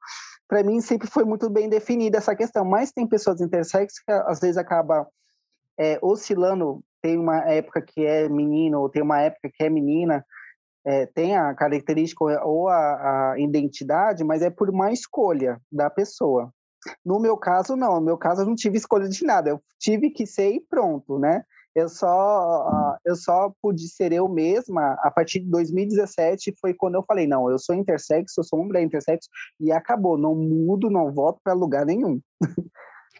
para mim sempre foi muito bem definida essa questão. Mas tem pessoas intersexo que às vezes acaba é, oscilando, tem uma época que é menino ou tem uma época que é menina, é, tem a característica ou a, a, identidade, mas é por uma escolha da pessoa. No meu caso, não. No meu caso, eu não tive escolha de nada. Eu tive que ser e pronto, né? Eu só, eu só pude ser eu mesma a partir de 2017. Foi quando eu falei: não, eu sou intersexo, eu sou uma mulher intersexo, e acabou. Não mudo, não volto para lugar nenhum.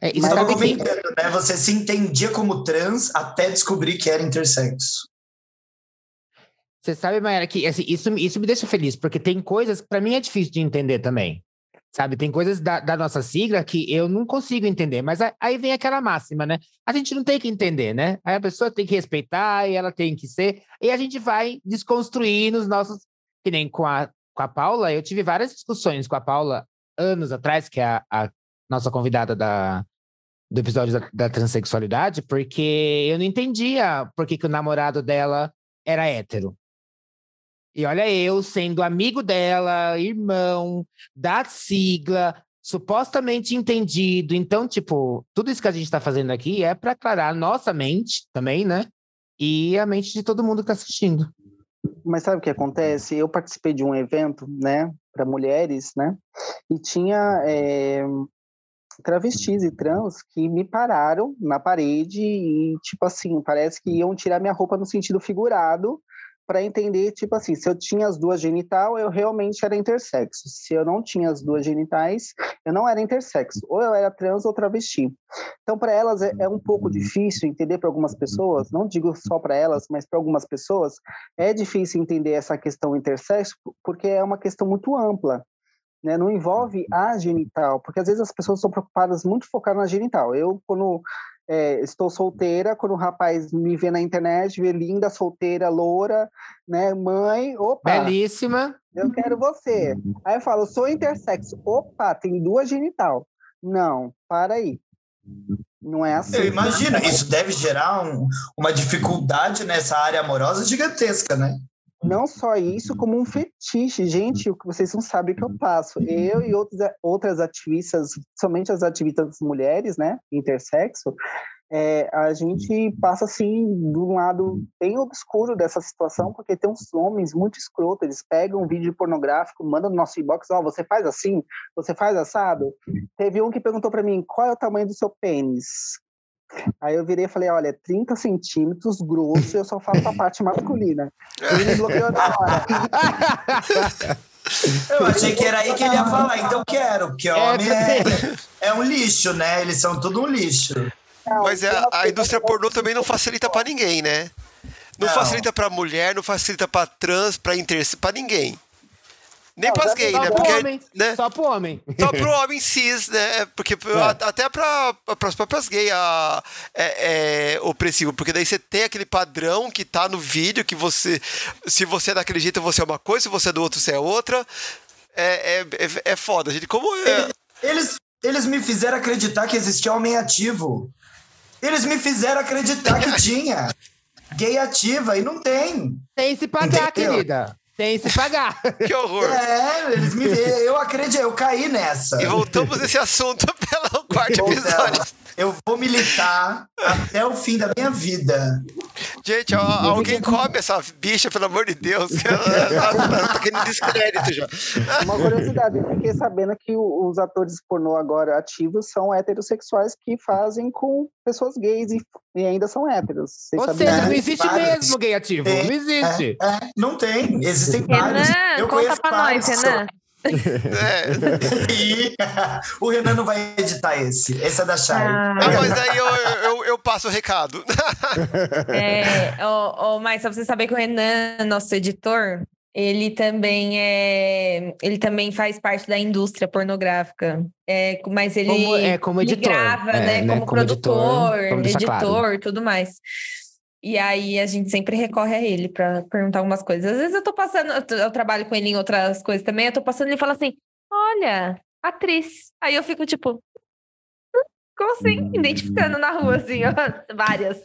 É, que- comentando, né? Você se entendia como trans até descobrir que era intersexo. Você sabe, Maera, que assim, isso, isso me deixa feliz, porque tem coisas que para mim é difícil de entender também. Sabe, tem coisas da, da nossa sigla que eu não consigo entender, mas a- aí vem aquela máxima, né? A gente não tem que entender, né? Aí a pessoa tem que respeitar e ela tem que ser, e a gente vai desconstruir nos nossos. Que nem com a, com a Paula, eu tive várias discussões com a Paula anos atrás, que é a, a nossa convidada da, do episódio da, da transexualidade, porque eu não entendia por que, que o namorado dela era hétero. E olha eu sendo amigo dela, irmão, da sigla, supostamente entendido. Então, tipo, tudo isso que a gente está fazendo aqui é para aclarar nossa mente também, né? E a mente de todo mundo que está assistindo. Mas sabe o que acontece? Eu participei de um evento, né, para mulheres, né, e tinha é, travestis e trans que me pararam na parede e, tipo assim, parece que iam tirar minha roupa no sentido figurado para entender, tipo assim, se eu tinha as duas genital, eu realmente era intersexo. Se eu não tinha as duas genitais, eu não era intersexo. Ou eu era trans ou travesti. Então, para elas é, é um pouco difícil entender para algumas pessoas, não digo só para elas, mas para algumas pessoas, é difícil entender essa questão intersexo porque é uma questão muito ampla. Né? Não envolve a genital, porque às vezes as pessoas estão preocupadas muito focadas na genital. Eu, quando é, estou solteira, quando o rapaz me vê na internet, vê linda, solteira, loura, né, mãe, opa, Belíssima. eu quero você. Aí eu falo, sou intersexo. Opa, tem duas genital. Não, para aí. Não é assim. Eu imagino, isso deve gerar um- uma dificuldade nessa área amorosa gigantesca, né? Não só isso, como um fetiche. Gente, o que vocês não sabem que eu passo. Eu e outros, outras ativistas, somente as ativistas mulheres, né, intersexo, é, a gente passa, assim, de um lado bem obscuro dessa situação, porque tem uns homens muito escrotos, eles pegam um vídeo pornográfico, mandam no nosso inbox, ó, você faz assim? Você faz assado? Teve um que perguntou para mim, qual é o tamanho do seu pênis? Aí eu virei e falei, olha, 30 centímetros grosso, eu só faço a parte masculina. Ele me bloqueou na hora. Eu achei que era aí que ele ia falar, então quero, porque É, homem é, é um lixo, né? Eles são tudo um lixo. Não, Mas é, a coisa indústria pornô também não facilita pra ninguém, né? Não, Não. facilita pra mulher, não facilita pra trans, pra inter... pra ninguém. Nem pras gays, né? Porque, pro homem. né? Só pro homem. Só pro homem cis, né? Porque a- até para as próprias gays a, é, é opressivo, porque daí você tem aquele padrão que tá no vídeo, que você, se você é daquele jeito, você é uma coisa, se você é do outro, você é outra. É, é, é, é foda, gente. Como é. Eles, eles me fizeram acreditar que existia homem ativo. Eles me fizeram acreditar que tinha gay ativa e não tem. Tem se pagar, Entendeu? querida. Tem se pagar. Que horror. É, eles me eu acredito, eu caí nessa. E voltamos nesse assunto pelo quarto episódio. Eu vou militar até o fim da minha vida. Gente, ó, alguém come essa bicha, pelo amor de Deus. Ela tá, querendo descrédito já. Uma curiosidade, eu fiquei sabendo que os atores pornô agora ativos são heterossexuais que fazem com pessoas gays e, e ainda são héteros. Vocês Ou seja, não existe Vários. mesmo gay ativo. Tem, Não existe. É, não tem. Existem vários. Renan, Eu conta conheço pra nós, vários. Renan. É. E o Renan não vai editar esse. Esse é da Chay. Ah. Ah, mas daí eu, eu, eu passo o recado. É, ó, ó, mas só pra você saber que o Renan, nosso editor, ele também é. Ele também faz parte da indústria pornográfica. É, mas ele, Como- é, como ele editor. grava, É, né? né, Como, como editor, produtor, deixar editor, claro. tudo mais. E aí a gente sempre recorre a ele para perguntar algumas coisas. Às vezes eu tô passando, eu, tô- eu trabalho com ele em outras coisas também, eu tô passando e ele fala assim: olha, atriz. Aí eu fico tipo. "Hã? Como assim? Identificando na rua, assim, ó, várias.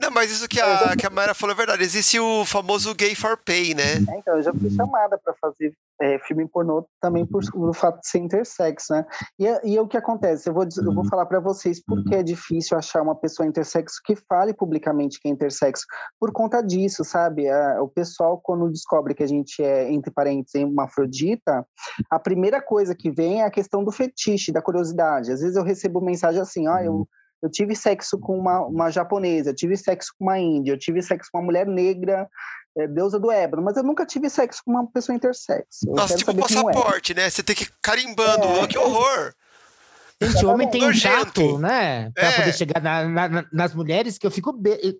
Não, mas isso que a, que a Mayra falou é verdade. Existe o famoso gay for pay, né? É, então, eu já fui chamada para fazer é, filme pornô também por o fato de ser intersexo, né? E, é- e é o que acontece? Eu vou, eu vou falar para vocês por que é difícil achar uma pessoa intersexo que fale publicamente que é intersexo. Por conta disso, sabe? A- o pessoal, quando descobre que a gente é, entre parênteses, uma afrodita, a primeira coisa que vem é a questão do fetiche, da curiosidade. Às vezes eu recebo mensagem assim, ó, eu eu tive sexo com uma, uma japonesa, eu tive sexo com uma índia, eu tive sexo com uma mulher negra, é, deusa do ébano, mas eu nunca tive sexo com uma pessoa intersexo. Eu Nossa, tipo é. passaporte, né? Você tem que ir carimbando. É. Que horror. Gente, o homem tem um tato, né? Pra É. poder chegar na- na- nas mulheres que eu fico. be-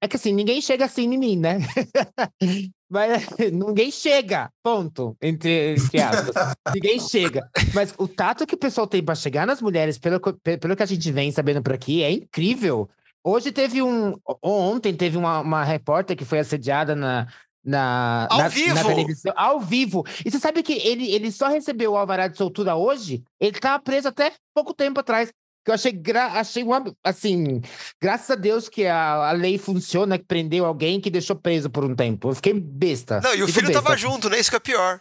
É que assim, ninguém chega assim em mim, né? Mas ninguém chega, ponto. Entre, entre aspas. ninguém chega. Mas o tato que o pessoal tem pra chegar nas mulheres, pelo, pelo que a gente vem sabendo por aqui, é incrível. Hoje teve um. Ontem teve uma, uma repórter que foi assediada na. Na, Ao na, vivo? na televisão, ao vivo. E você sabe que ele, ele só recebeu o alvará de soltura hoje? Ele estava preso até pouco tempo atrás. Que eu achei, gra achei uma, assim, graças a Deus que a, a lei funciona, que prendeu alguém que deixou preso por um tempo. Eu fiquei besta. Não, e o Fico filho tava besta. junto, né? Isso que é pior.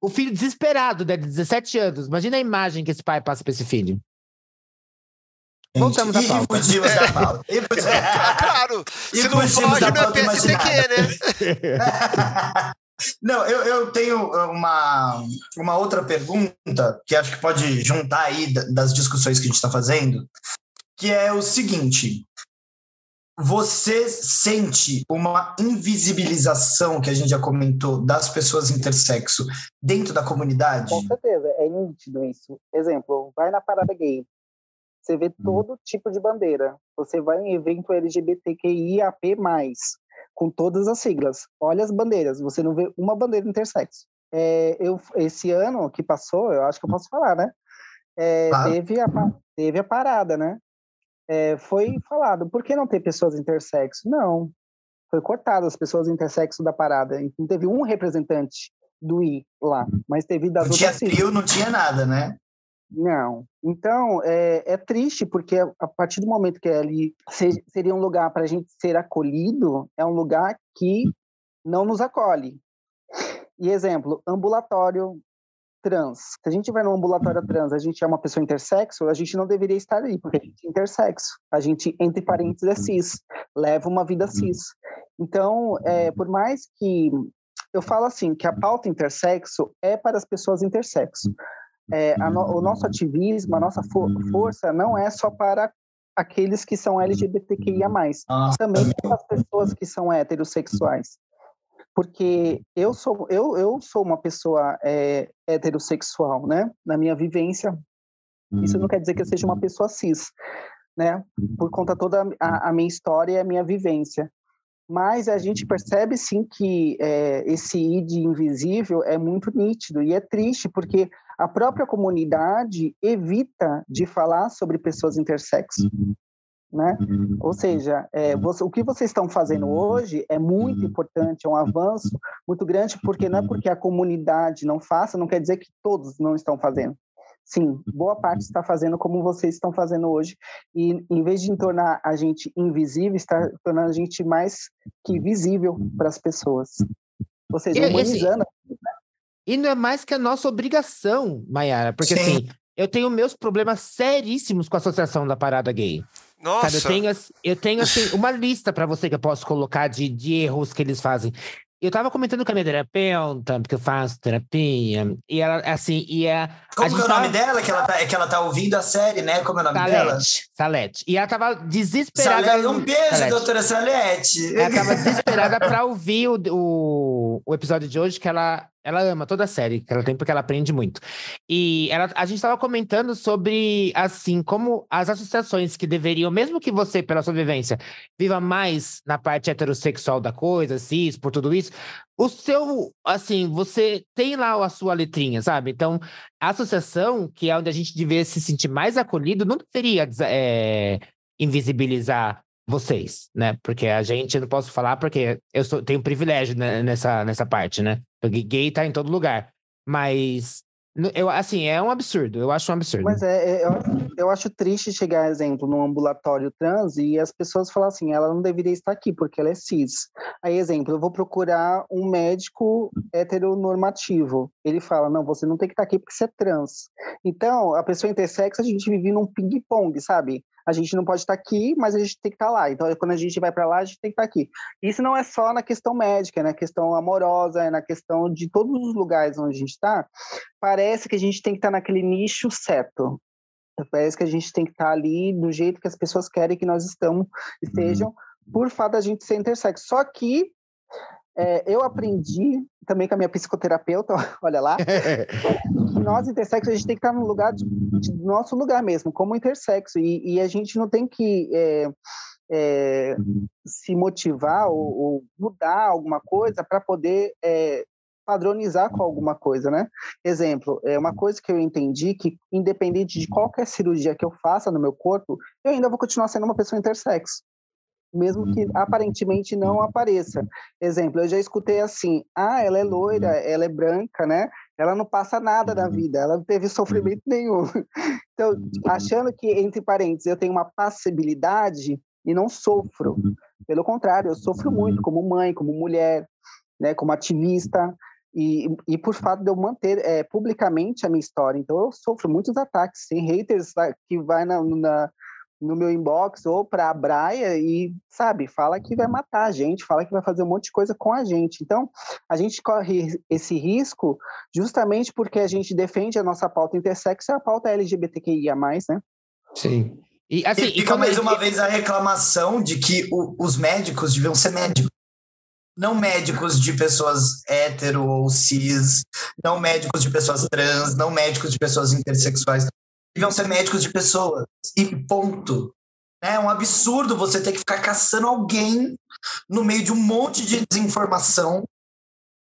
O filho desesperado, né, de 17 anos. Imagina a imagem que esse pai passa pra esse filho. Voltamos à e, pauta. E fugimos da pauta. Claro. Se não foge, não é PSTQ, né? Não, eu, eu tenho uma, uma outra pergunta que acho que pode juntar aí da- das discussões que a gente está fazendo, que é o seguinte: você sente uma invisibilização que a gente já comentou das pessoas intersexo dentro da comunidade? Com certeza, é nítido isso. Exemplo, vai na parada gay. Você vê todo tipo de bandeira. Você vai em evento LGBTQIAP+, com todas as siglas. Olha as bandeiras, você não vê uma bandeira intersexo. É, eu, esse ano que passou, eu acho que eu posso falar, né? É, Claro. teve, a, teve a parada, né? É, foi falado, por que não ter pessoas intersexo? Não, foi cortado as pessoas intersexo da parada. Então teve um representante do I lá, mas teve das Não tinha outras siglas. trio, não tinha nada, né? Não. Então, é, é triste, porque a partir do momento que ali se- seria um lugar para a gente ser acolhido, é um lugar que não nos acolhe. E exemplo, ambulatório trans. Se a gente vai no ambulatório trans, a gente é uma pessoa intersexo, a gente não deveria estar ali, porque a gente é intersexo. A gente, entre parênteses, é cis. Leva uma vida cis. Então, é, por mais que... Eu falo assim, que a pauta intersexo é para as pessoas intersexo é, no- o nosso ativismo, a nossa fo- força não é só para aqueles que são LGBTQIA+, Nossa, também para as pessoas que são heterossexuais. Porque eu sou, eu, eu sou uma pessoa é, heterossexual, né? Na minha vivência, isso não quer dizer que eu seja uma pessoa cis, né? Por conta toda a, a minha história e a minha vivência. Mas a gente percebe sim que é, esse id invisível é muito nítido e é triste porque a própria comunidade evita de falar sobre pessoas intersexo. Uhum. Né? Ou seja, é, você, o que vocês estão fazendo hoje é muito importante, é um avanço muito grande, porque não é porque a comunidade não faça, não quer dizer que todos não estão fazendo. Sim, boa parte está fazendo como vocês estão fazendo hoje, e em vez de tornar a gente invisível, está tornando a gente mais que visível para as pessoas. Ou seja, e, humanizando. Esse, né? E não é mais que a nossa obrigação, Mayara, porque Sim. assim, eu tenho meus problemas seríssimos com a associação da parada gay. Nossa. Sabe, eu tenho, eu tenho assim, uma lista para você que eu posso colocar de, de erros que eles fazem. Eu tava comentando com a minha terapeuta, porque eu faço terapia, e ela, assim, e a. Como a é o nome tava... dela? Que ela, tá, é que ela tá ouvindo a série, né? Como é o nome Salete, dela? Salete. E ela tava desesperada. Salete, um beijo, Salete. doutora Salete. Ela tava desesperada pra ouvir o, o, o episódio de hoje, que ela ela ama toda a série que ela tem, porque ela aprende muito. E ela, a gente estava comentando sobre, assim, como as associações que deveriam, mesmo que você, pela sua vivência, viva mais na parte heterossexual da coisa, cis, por tudo isso, o seu, assim, você tem lá a sua letrinha, sabe? Então, a associação, que é onde a gente deveria se sentir mais acolhido, não deveria é, invisibilizar vocês, né? Porque a gente, não posso falar porque eu sou, tenho privilégio nessa, nessa parte, né? Porque gay tá em todo lugar. Mas, eu, assim, é um absurdo. Eu acho um absurdo. Mas é, é eu, eu acho triste chegar, exemplo, num ambulatório trans e as pessoas falam assim, ela não deveria estar aqui porque ela é cis. Aí, exemplo, eu vou procurar um médico heteronormativo. Ele fala, não, você não tem que estar aqui porque você é trans. Então, a pessoa intersexo, a gente vive num ping-pong, sabe? A gente não pode estar aqui, mas a gente tem que estar lá. Então, quando a gente vai para lá, a gente tem que estar aqui. Isso não é só na questão médica, é na questão amorosa, é na questão de todos os lugares onde a gente está. Parece que a gente tem que estar naquele nicho certo. Parece que a gente tem que estar ali do jeito que as pessoas querem que nós estamos, estejam, uhum. por fato da gente ser intersexo. Só que é, eu aprendi também com a minha psicoterapeuta, olha lá, que nós intersexos a gente tem que estar no lugar de, de nosso lugar mesmo, como intersexo, e, e a gente não tem que é, é, se motivar ou, ou, mudar alguma coisa para poder é, padronizar com alguma coisa, né? Exemplo, é uma coisa que eu entendi que independente de qualquer cirurgia que eu faça no meu corpo, eu ainda vou continuar sendo uma pessoa intersexo mesmo que uhum. aparentemente não apareça. Exemplo, eu já escutei assim: ah, ela é loira, uhum. ela é branca, né? Ela não passa nada da uhum. vida, ela não teve sofrimento nenhum. Então, achando que, entre parênteses, eu tenho uma passibilidade e não sofro. Pelo contrário, eu sofro muito como mãe, como mulher, né, como ativista. E, e por fato de eu manter é, publicamente a minha história. Então, eu sofro muitos ataques. Tem haters que vai na, na no meu inbox ou para a Braia e, sabe, fala que vai matar a gente, fala que vai fazer um monte de coisa com a gente. Então, a gente corre esse risco justamente porque a gente defende a nossa pauta intersexo e a pauta LGBTQIA+, né? Sim. E, assim, e fica mais uma vez a reclamação de que o, os médicos deviam ser médicos. Não médicos de pessoas hétero ou cis, não médicos de pessoas trans, não médicos de pessoas intersexuais deviam ser médicos de pessoas. E ponto. É um absurdo você ter que ficar caçando alguém no meio de um monte de desinformação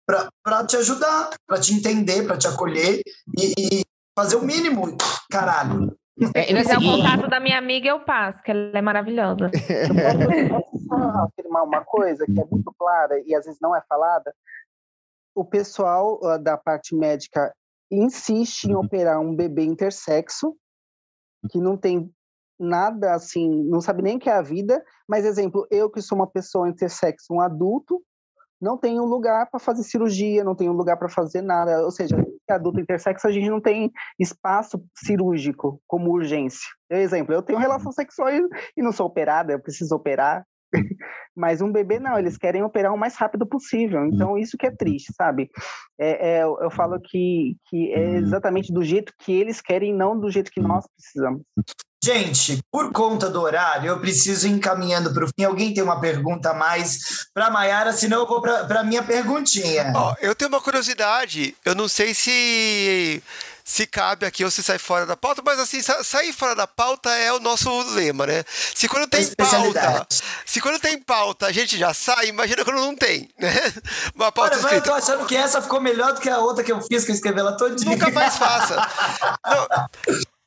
para te ajudar, para te entender, para te acolher e, e, fazer o mínimo, caralho. É, quiser o contato da minha amiga, eu passo, que ela é maravilhosa. Eu posso afirmar uma coisa que é muito clara e às vezes não é falada? O pessoal uh, da parte médica insiste em operar um bebê intersexo que não tem nada assim, não sabe nem o que é a vida, mas exemplo, eu que sou uma pessoa intersexo, um adulto, não tenho lugar para fazer cirurgia, não tenho lugar para fazer nada, ou seja, adulto intersexo a gente não tem espaço cirúrgico como urgência. Exemplo, eu tenho relação sexual e não sou operada, eu preciso operar, Mas um bebê não, eles querem operar o mais rápido possível. Então, isso que é triste, sabe? É, é, eu falo que, que é hum. exatamente do jeito que eles querem, não do jeito que nós precisamos. Gente, por conta do horário, eu preciso ir encaminhando para o fim. Alguém tem uma pergunta a mais para a Mayara, senão eu vou para a minha perguntinha. Oh, eu tenho uma curiosidade. Eu não sei se se cabe aqui ou se sai fora da pauta, mas assim, sa sair fora da pauta é o nosso lema, né? Se quando tem pauta, se quando tem pauta a gente já sai, imagina quando não tem, né? Uma pauta Olha, escrita. eu tô achando que essa ficou melhor do que a outra que eu fiz, que eu escrevi ela todinha. Nunca mais faça. não,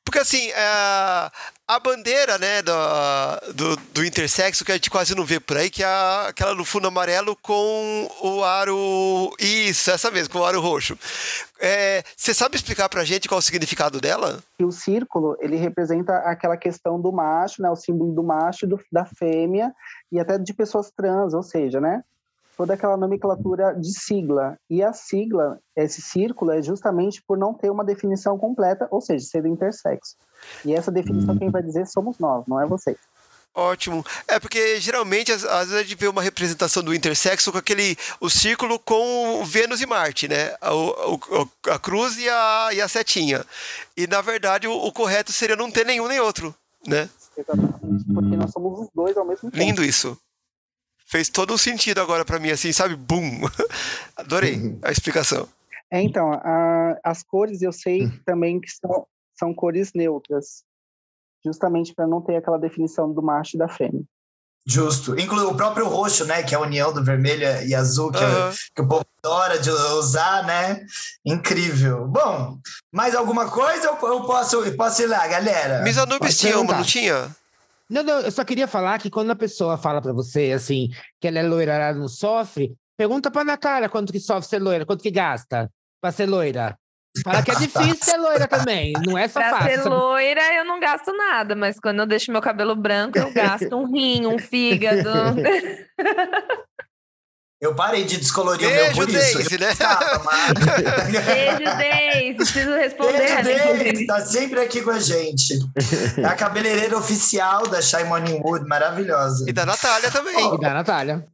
porque assim, é, a bandeira, né, do, do, do, intersexo que a gente quase não vê por aí, que é aquela no fundo amarelo com o aro. Isso, essa mesmo, com o aro roxo. É, você sabe explicar pra gente qual é o significado dela? O círculo, ele representa aquela questão do macho, né, o símbolo do macho do, da fêmea, e até de pessoas trans, ou seja, né, toda aquela nomenclatura de sigla. E a sigla, esse círculo, é justamente por não ter uma definição completa, ou seja, ser intersexo. E essa definição quem vai dizer somos nós, não é vocês. Ótimo. É porque geralmente às, às, vezes a gente vê uma representação do intersexo com aquele o círculo com Vênus e Marte, né? A, a, a cruz e a, e a setinha. E na verdade o, o, correto seria não ter nenhum nem outro, né? Exatamente, porque nós somos os dois ao mesmo tempo. Lindo isso fez todo um sentido agora para mim, assim, sabe? Bum! Adorei a explicação. É, então, a, as cores eu sei hum. também que são, são cores neutras, justamente para não ter aquela definição do macho e da fêmea. Justo. Inclui o próprio roxo, né? Que é a união do vermelho e azul, que, uhum. é, que o povo adora de usar, né? Incrível. Bom, mais alguma coisa ou eu posso, eu posso ir lá, galera? Miss Anubis tinha uma, não tinha? Não, não, eu só queria falar que quando a pessoa fala para você, assim, que ela é loira, ela não sofre, pergunta pra Natália quanto que sofre ser loira, quanto que gasta pra ser loira. Fala que é difícil ser loira também, não é só pra fácil. Pra ser loira eu não gasto nada, mas quando eu deixo meu cabelo branco eu gasto um rim, um fígado. Eu parei de descolorir Beijo, o meu por Daisy, isso. Né? Beijo, Deise. Preciso responder. Beijo, Deise. Tá sempre aqui com a gente. É a cabeleireira oficial da Shy Morning Wood, maravilhosa. E da Natália também. Oh. E da Natália.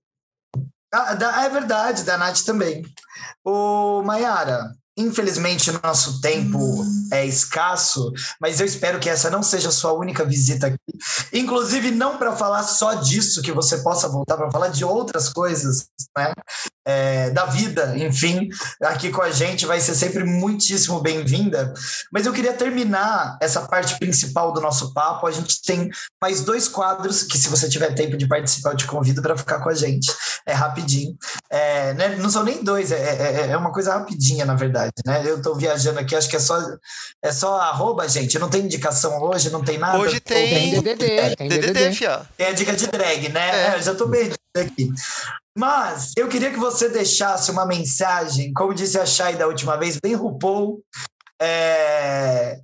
Ah, da, é verdade, da Nath também. O Mayara, Infelizmente, nosso tempo é escasso, mas eu espero que essa não seja a sua única visita aqui. Inclusive, não para falar só disso, que você possa voltar para falar de outras coisas, né? É, da vida, enfim, aqui com a gente vai ser sempre muitíssimo bem-vinda. Mas eu queria terminar essa parte principal do nosso papo. A gente tem mais dois quadros que, se você tiver tempo de participar, eu te convido para ficar com a gente. É rapidinho. É, né? Não são nem dois, é, é, é uma coisa rapidinha, na verdade verdade, né? Eu estou viajando aqui, acho que é só, é só arroba, gente. Não tem indicação hoje, não tem nada. Hoje tem, tem DDD, tem DDD, fia. Tem a dica de drag, né? É. É, já estou perdido aqui. Mas eu queria que você deixasse uma mensagem, como disse a Chay da última vez, bem RuPaul. É...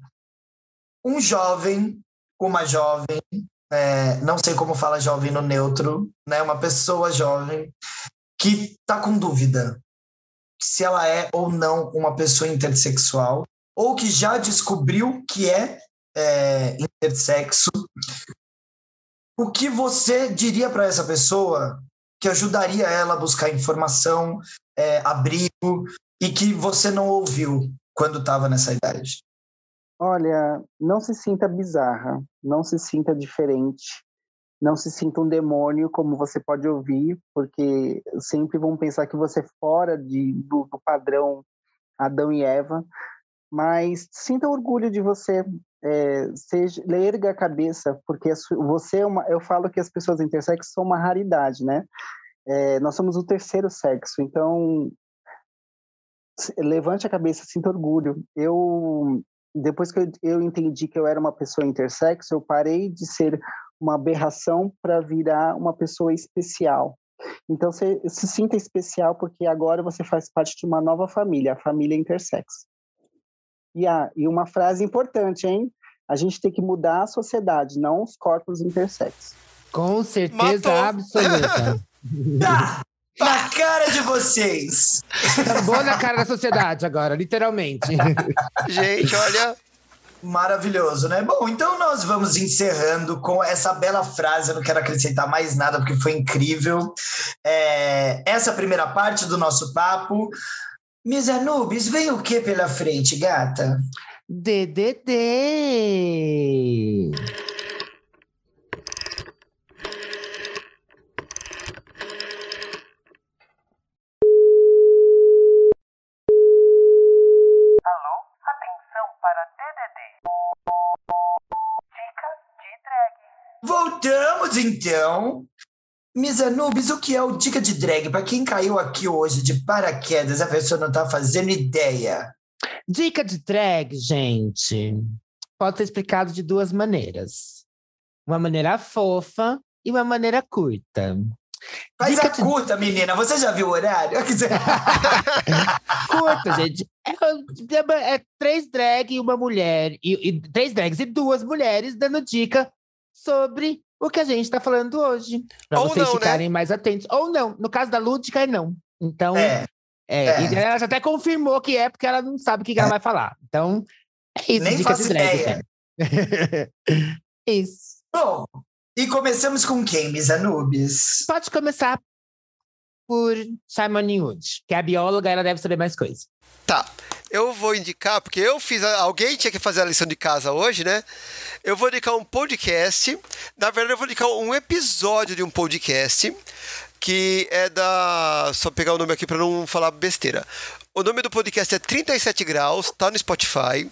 Um jovem, uma jovem, é, não sei como fala jovem no neutro, né? Uma pessoa jovem que está com dúvida se ela é ou não uma pessoa intersexual, ou que já descobriu que é, é intersexo, o que você diria para essa pessoa que ajudaria ela a buscar informação, é, abrigo, e que você não ouviu quando estava nessa idade? Olha, não se sinta bizarra, não se sinta diferente não se sinta um demônio, como você pode ouvir, porque sempre vão pensar que você é fora de, do, do padrão Adão e Eva, mas sinta orgulho de você, é, seja, erga a cabeça, porque você é uma, eu falo que as pessoas intersexo são uma raridade, né? É, nós somos o terceiro sexo, então levante a cabeça, sinta orgulho. Eu depois que eu, eu entendi que eu era uma pessoa intersexo, eu parei de ser uma aberração para virar uma pessoa especial. Então, você se sinta especial porque agora você faz parte de uma nova família, a família intersexo. E, ah, e uma frase importante, hein? A gente tem que mudar a sociedade, não os corpos intersexos. Com certeza Matou. absoluta. tá, na cara de vocês! Tá na cara da sociedade agora, literalmente. gente, olha, Maravilhoso, né? Bom, então nós vamos encerrando com essa bela frase. Eu não quero acrescentar mais nada porque foi incrível. É, essa primeira parte do nosso papo. Miss Anubis, vem o que pela frente, gata? DDD! Voltamos então. Miss Anubis, o que é o Dica de Drag? Para quem caiu aqui hoje de paraquedas, a pessoa não tá fazendo ideia. Dica de drag, gente, pode ser explicado de duas maneiras. Uma maneira fofa e uma maneira curta. Faz Dica a de- curta, menina. Você já viu o horário? Curta, gente. É, é três drag e uma mulher. E, e três drags e duas mulheres dando dica sobre o que a gente tá falando hoje. Pra Ou vocês não, né? ficarem mais atentos. Ou não. No caso da Lúdica, é não. Então, é. é, é. Ela já até confirmou que é, porque ela não sabe o que, que ela vai falar. Então, é isso. Nem faço ideia. né? isso. Bom, e começamos com quem, Miss Anubis? Pode começar por Simon Wood, que é a bióloga, ela deve saber mais coisas. Tá. Eu vou indicar, porque eu fiz. Alguém tinha que fazer a lição de casa hoje, né? Eu vou indicar um podcast. Na verdade, eu vou indicar um episódio de um podcast. Que é da. Só pegar o nome aqui para não falar besteira. O nome do podcast é 37 Graus, tá no Spotify.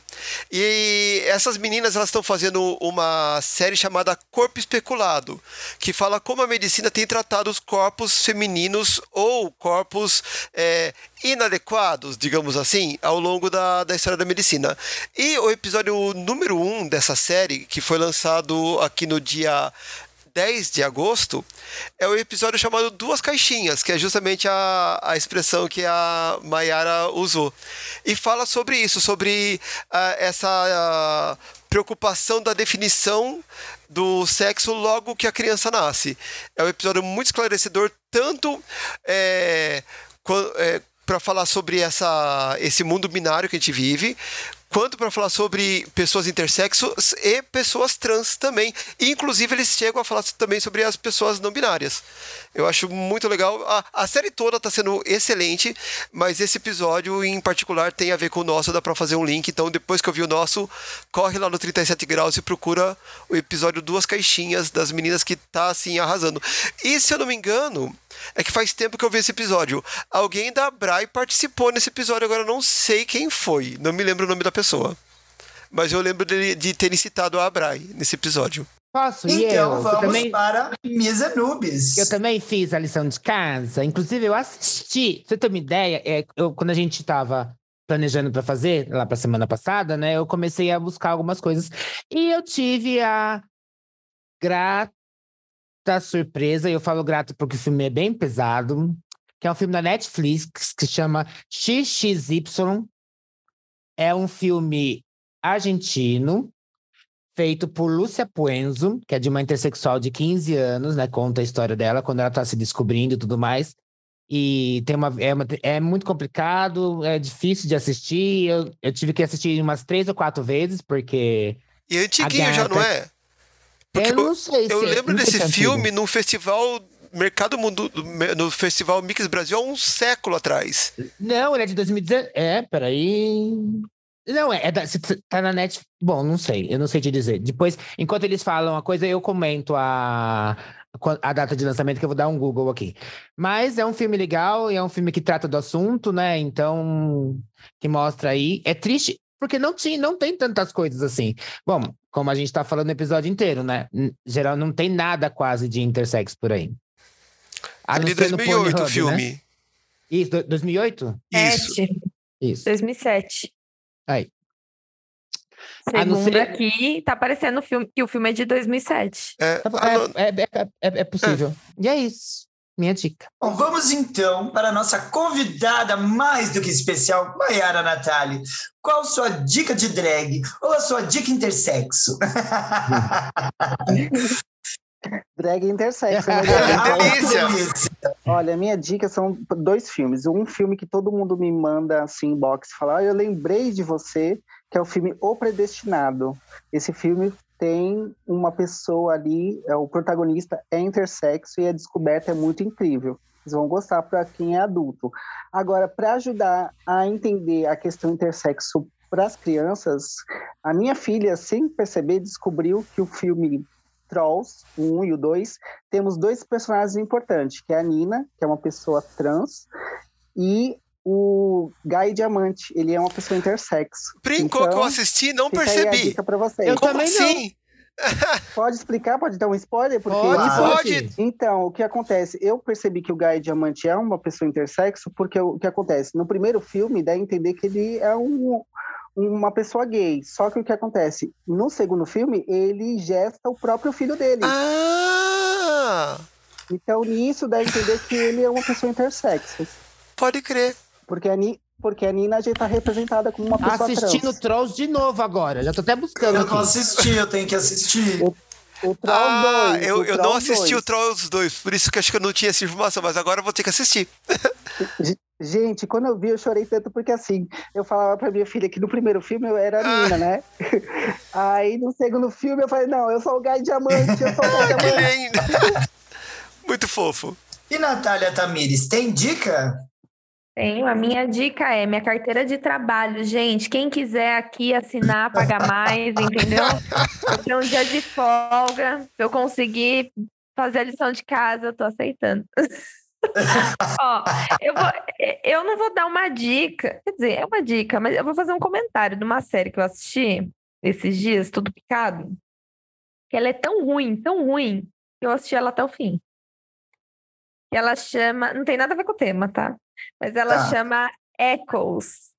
E essas meninas elas estão fazendo uma série chamada Corpo Especulado, que fala como a medicina tem tratado os corpos femininos ou corpos é, inadequados, digamos assim, ao longo da, da história da medicina. E o episódio número 1 um dessa série, que foi lançado aqui no dia 10 de agosto, é o episódio chamado Duas Caixinhas, que é justamente a, a expressão que a Mayara usou. E fala sobre isso, sobre ah, essa ah, preocupação da definição do sexo logo que a criança nasce. É um episódio muito esclarecedor, tanto é, para falar sobre essa, esse mundo binário que a gente vive, quanto para falar sobre pessoas intersexos e pessoas trans também. Inclusive, eles chegam a falar também sobre as pessoas não binárias. Eu acho muito legal. A, a série toda está sendo excelente, mas esse episódio em particular tem a ver com o nosso, dá para fazer um link. Então, depois que eu vi o nosso, corre lá no 37 graus e procura o episódio Duas Caixinhas das meninas que tá assim arrasando. E se eu não me engano, é que faz tempo que eu vi esse episódio. Alguém da Brai participou nesse episódio, agora eu não sei quem foi. Não me lembro o nome da pessoa. Mas eu lembro de, de terem citado a Brai nesse episódio. Posso? e Então eu? Eu vamos também, para Miss Anubis. eu também fiz a lição de casa. Inclusive, eu assisti. Pra você ter uma ideia, é, eu, quando a gente estava planejando para fazer, lá para semana passada, né? Eu comecei a buscar algumas coisas. E eu tive a grata surpresa, e eu falo grato porque o filme é bem pesado, que é um filme da Netflix que chama XXY. É um filme argentino, feito por Lúcia Puenzo, que é de uma intersexual de 15 anos, né? Conta a história dela quando ela tá se descobrindo e tudo mais. E tem uma, é, uma- é muito complicado, é difícil de assistir. Eu, eu tive que assistir umas três ou quatro vezes, porque. E é antiguinho já, não é? Porque eu não sei Eu se- lembro desse se é antigo. filme num festival Mercado Mundo, no Festival Mix Brasil há um século atrás. Não, ele é de 2019. É, peraí. Não, é, é da, tá na net. Bom, não sei, eu não sei te dizer. Depois, enquanto eles falam a coisa, eu comento a, a data de lançamento, que eu vou dar um Google aqui. Mas é um filme legal e é um filme que trata do assunto, né? Então, que mostra aí. É triste, porque não, tinha, não tem tantas coisas assim. Bom, como a gente tá falando no episódio inteiro, né? Em geral, não tem nada quase de intersex por aí. A É de ser no 2008 o Pornhub, né? filme. Isso, do- 2008? Isso. Isso. 2007. Aí. Segundo ser- aqui, tá aparecendo o filme, que o filme é de 2007. É, Tá É, é, é, é- é possível. E é isso. Minha dica. Bom, vamos então para a nossa convidada mais do que especial, Mayara Natali. Qual sua dica de drag ou a sua dica intersexo? Drag intersexo. né? Que delícia! delícia! Olha, minha dica são dois filmes. Um filme que todo mundo me manda assim, inbox, falar, ah, eu lembrei de você, que é o filme O Predestinado. Esse filme tem uma pessoa ali, é, o protagonista é intersexo e a descoberta é muito incrível. Vocês vão gostar para quem é adulto. Agora, para ajudar a entender a questão intersexo para as crianças, a minha filha, sem perceber, descobriu que o filme Trolls, o 1 e o 2, temos dois personagens importantes, que é a Nina, que é uma pessoa trans, e o Guy Diamante, ele é uma pessoa intersexo. Brincou que eu Então, assisti e não Fica aí a percebi. dica para vocês. Eu Como também não. assim? Pode explicar? Pode dar um spoiler? Porque Pode, pode. Então, o que acontece? Eu percebi que o Guy Diamante é uma pessoa intersexo, porque o que acontece? No primeiro filme, dá a entender que ele é um, uma pessoa gay. Só que o que acontece? No segundo filme, ele gesta o próprio filho dele. Ah! Então, nisso dá a entender que ele é uma pessoa intersexo. Pode crer. Porque a, Ni, porque a Nina já está representada como uma pessoa Assistindo trans. Trolls de novo agora. Já tô até buscando Eu não aqui. assisti, eu tenho que assistir. O Trolls Ah, 2, eu, o eu não assisti 2. o Trolls 2, por isso que acho que eu não tinha essa informação, mas agora eu vou ter que assistir. Gente, quando eu vi, eu chorei tanto porque assim, eu falava pra minha filha que no primeiro filme eu era a Ah. Nina, né? Aí no segundo filme eu falei, não, eu sou o Guy Diamante, eu sou o Guy Ah, Diamante. Muito fofo. E Natália Tamires, tem dica? Tenho. A minha dica é minha carteira de trabalho, gente. Quem quiser aqui assinar, pagar mais, entendeu? Eu tenho um dia de folga. Se eu conseguir fazer a lição de casa, eu tô aceitando. Ó, eu, vou, eu não vou dar uma dica, quer dizer, é uma dica, mas eu vou fazer um comentário de uma série que eu assisti esses dias, tudo picado, que ela é tão ruim, tão ruim, que eu assisti ela até o fim. E ela chama, não tem nada a ver com o tema, tá? Mas ela Tá. chama Echoes.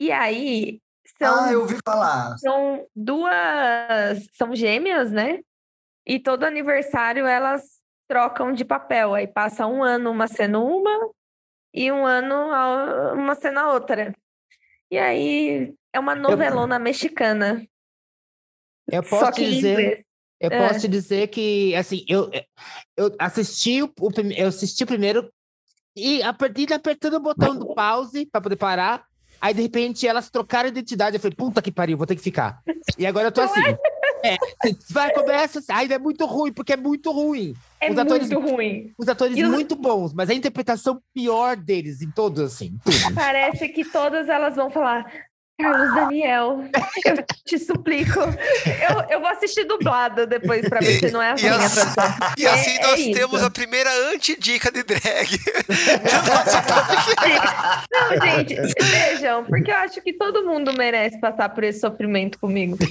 E aí, são Ah, eu ouvi falar. são duas, são gêmeas, né? E todo aniversário elas trocam de papel. Aí passa um ano uma sendo uma e um ano uma sendo a outra. E aí é uma novelona mexicana. Eu Só posso que te em dizer. Eu É. posso te dizer que, assim, eu, eu assisti o, eu assisti primeiro e a partir de apertando o botão do pause para poder parar, aí de repente elas trocaram a identidade. Eu falei, puta que pariu, vou ter que ficar. E agora eu tô assim. É, vai, começa, ainda é muito ruim, porque é muito ruim. É Os atores- muito ruim. Os atores os- muito bons, mas a interpretação pior deles em todos, assim. tudo. Parece que todas elas vão falar. Carlos Daniel, eu te suplico. Eu, eu vou assistir dublada depois pra ver se não é E a assim- tradução. E assim É- é nós isso. temos a primeira anti-dica de drag do nosso podcast. Não, gente, vejam, porque eu acho que todo mundo merece passar por esse sofrimento comigo.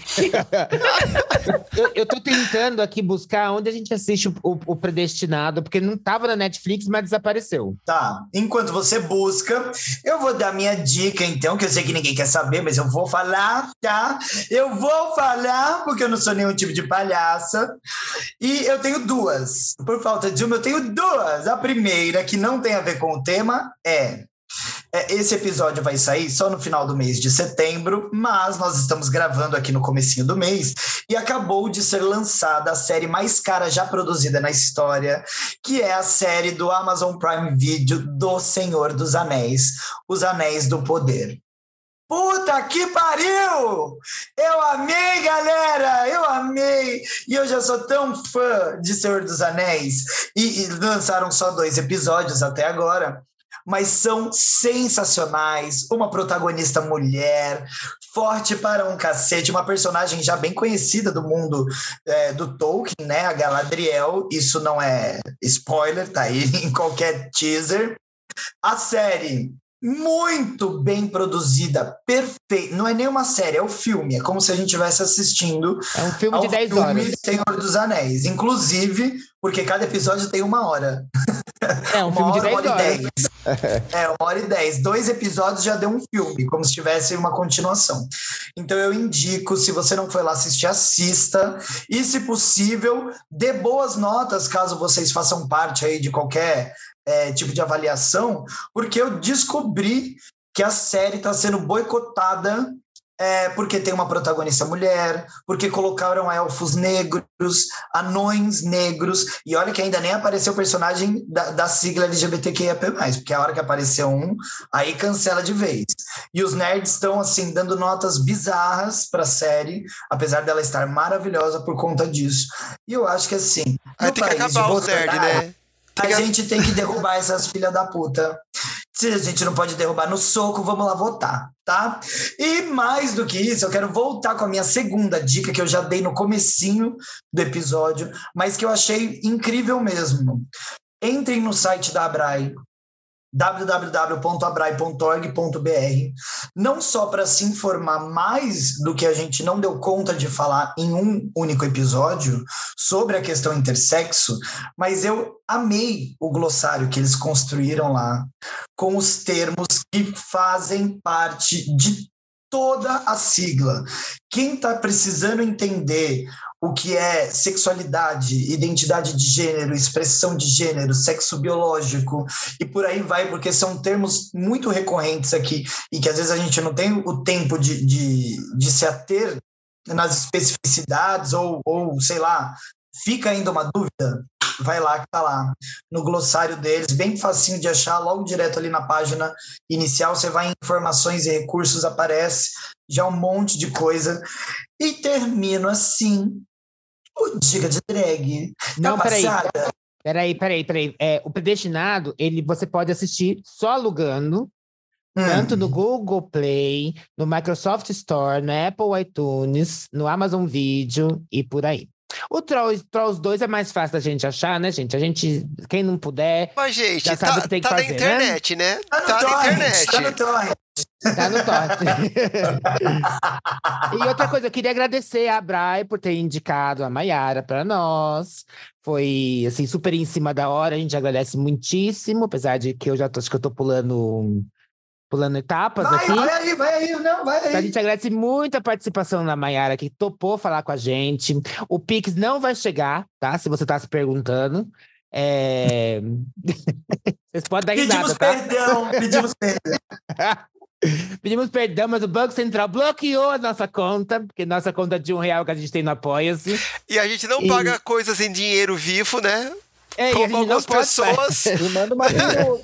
Eu, eu tô tentando aqui buscar onde a gente assiste o, o- o Predestinado, porque não tava na Netflix, mas desapareceu. Tá. Enquanto você busca, eu vou dar minha dica, então, que eu sei que ninguém quer saber, mas eu vou falar, tá? Eu vou falar, porque eu não sou nenhum tipo de palhaça. E eu tenho duas. Por falta de uma, eu tenho duas. A primeira, que não tem a ver com o tema, é. é, Esse episódio vai sair só no final do mês de setembro, mas nós estamos gravando aqui no comecinho do mês e acabou de ser lançada a série mais cara já produzida na história, que é a série do Amazon Prime Video do Senhor dos Anéis, Os Anéis do Poder. Puta que pariu! Eu amei, galera! Eu amei! E eu já sou tão fã de Senhor dos Anéis. E, e lançaram só dois episódios até agora. Mas são sensacionais. Uma protagonista mulher, forte para um cacete, uma personagem já bem conhecida do mundo é, do Tolkien, né? A Galadriel. Isso não é spoiler, tá aí em qualquer teaser. A série muito bem produzida, perfeita. Não é nem uma série, é o filme. É como se a gente estivesse assistindo É um filme de 10 filme horas. Senhor dos Anéis. Inclusive, porque cada episódio tem uma hora. É um Uma filme de hora, uma 10 hora e horas. dez. É, uma hora e dez. Dois episódios já deu um filme, como se tivesse uma continuação. Então eu indico, se você não foi lá assistir, assista. E, se possível, dê boas notas, caso vocês façam parte aí de qualquer é, tipo de avaliação, porque eu descobri que a série está sendo boicotada é, porque tem uma protagonista mulher, porque colocaram elfos negros, anões negros, e olha que ainda nem apareceu o personagem da, da sigla LGBTQIAP+, porque a hora que apareceu um, aí cancela de vez. E os nerds estão, assim, dando notas bizarras para a série, apesar dela estar maravilhosa por conta disso. E eu acho que, assim, Aí tem que acabar os nerds, né? A gente tem que derrubar essas filhas da puta. Se a gente não pode derrubar no soco, vamos lá votar, tá? E mais do que isso, eu quero voltar com a minha segunda dica que eu já dei no comecinho do episódio, mas que eu achei incrível mesmo. Entrem no site da Abrai, www.abrai.org.br, não só para se informar mais do que a gente não deu conta de falar em um único episódio sobre a questão intersexo, mas eu amei o glossário que eles construíram lá, com os termos que fazem parte de toda a sigla. Quem está precisando entender o que é sexualidade, identidade de gênero, expressão de gênero, sexo biológico e por aí vai, porque são termos muito recorrentes aqui e que às vezes a gente não tem o tempo de, de, de se ater nas especificidades ou, ou, sei lá, fica ainda uma dúvida, vai lá que tá lá no glossário deles, bem facinho de achar, logo direto ali na página inicial, você vai em informações e recursos, aparece já um monte de coisa. E termino assim, o Dica de Drag. Tá Não, tá peraí. passada? Peraí, peraí, peraí. É, o Predestinado, ele, você pode assistir só alugando, Hum. tanto no Google Play, no Microsoft Store, no Apple iTunes, no Amazon Video e por aí. O Trolls, Trolls 2 é mais fácil da gente achar, né, gente? A gente, quem não puder, Mas, gente, Já sabe o tá, que tem que tá fazer, na né? internet, né? Tá no Tá na torrent, internet. Tá no torrent. Tá no top. e outra coisa, eu queria agradecer a Brai por ter indicado a Maiara para nós. Foi, assim, super em cima da hora. A gente agradece muitíssimo, apesar de que eu já tô, acho que eu tô pulando, pulando etapas Vai, aqui. vai aí, vai aí, não, vai A aí. gente agradece muito a participação da Mayara, que topou falar com a gente. O Pix não vai chegar, tá? Se você tá se perguntando. É... Vocês podem dar Pedimos risada, tá? perdão, pedimos perdão. Pedimos perdão, mas o Banco Central bloqueou a nossa conta, porque nossa conta de um real que a gente tem no Apoia-se. E a gente não E- paga coisas em dinheiro vivo, né? É, a Como gente não algumas pode- pessoas. Me manda uma peruca.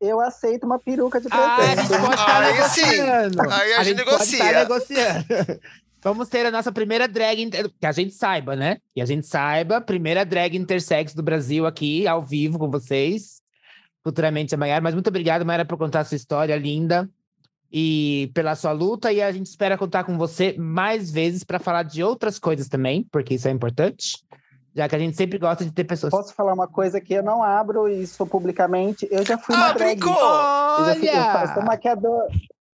Eu aceito uma peruca de Ah, a gente presente. pode estar Aí sim. negociando. Aí a gente pode estar negocia. negociando. Vamos ter a nossa primeira drag, inter- que a gente saiba, né? Que a gente saiba, primeira drag intersex do Brasil aqui, ao vivo com vocês. Futuramente a Mayara. Mas muito obrigado, Mayara, por contar sua história linda e pela sua luta. E a gente espera contar com você mais vezes para falar de outras coisas também, porque isso é importante. Já que a gente sempre gosta de ter pessoas. Posso falar uma coisa que eu não abro isso publicamente? Eu já fui uma drag. brincou! Eu, já fui, eu, Olha! sou maquiador,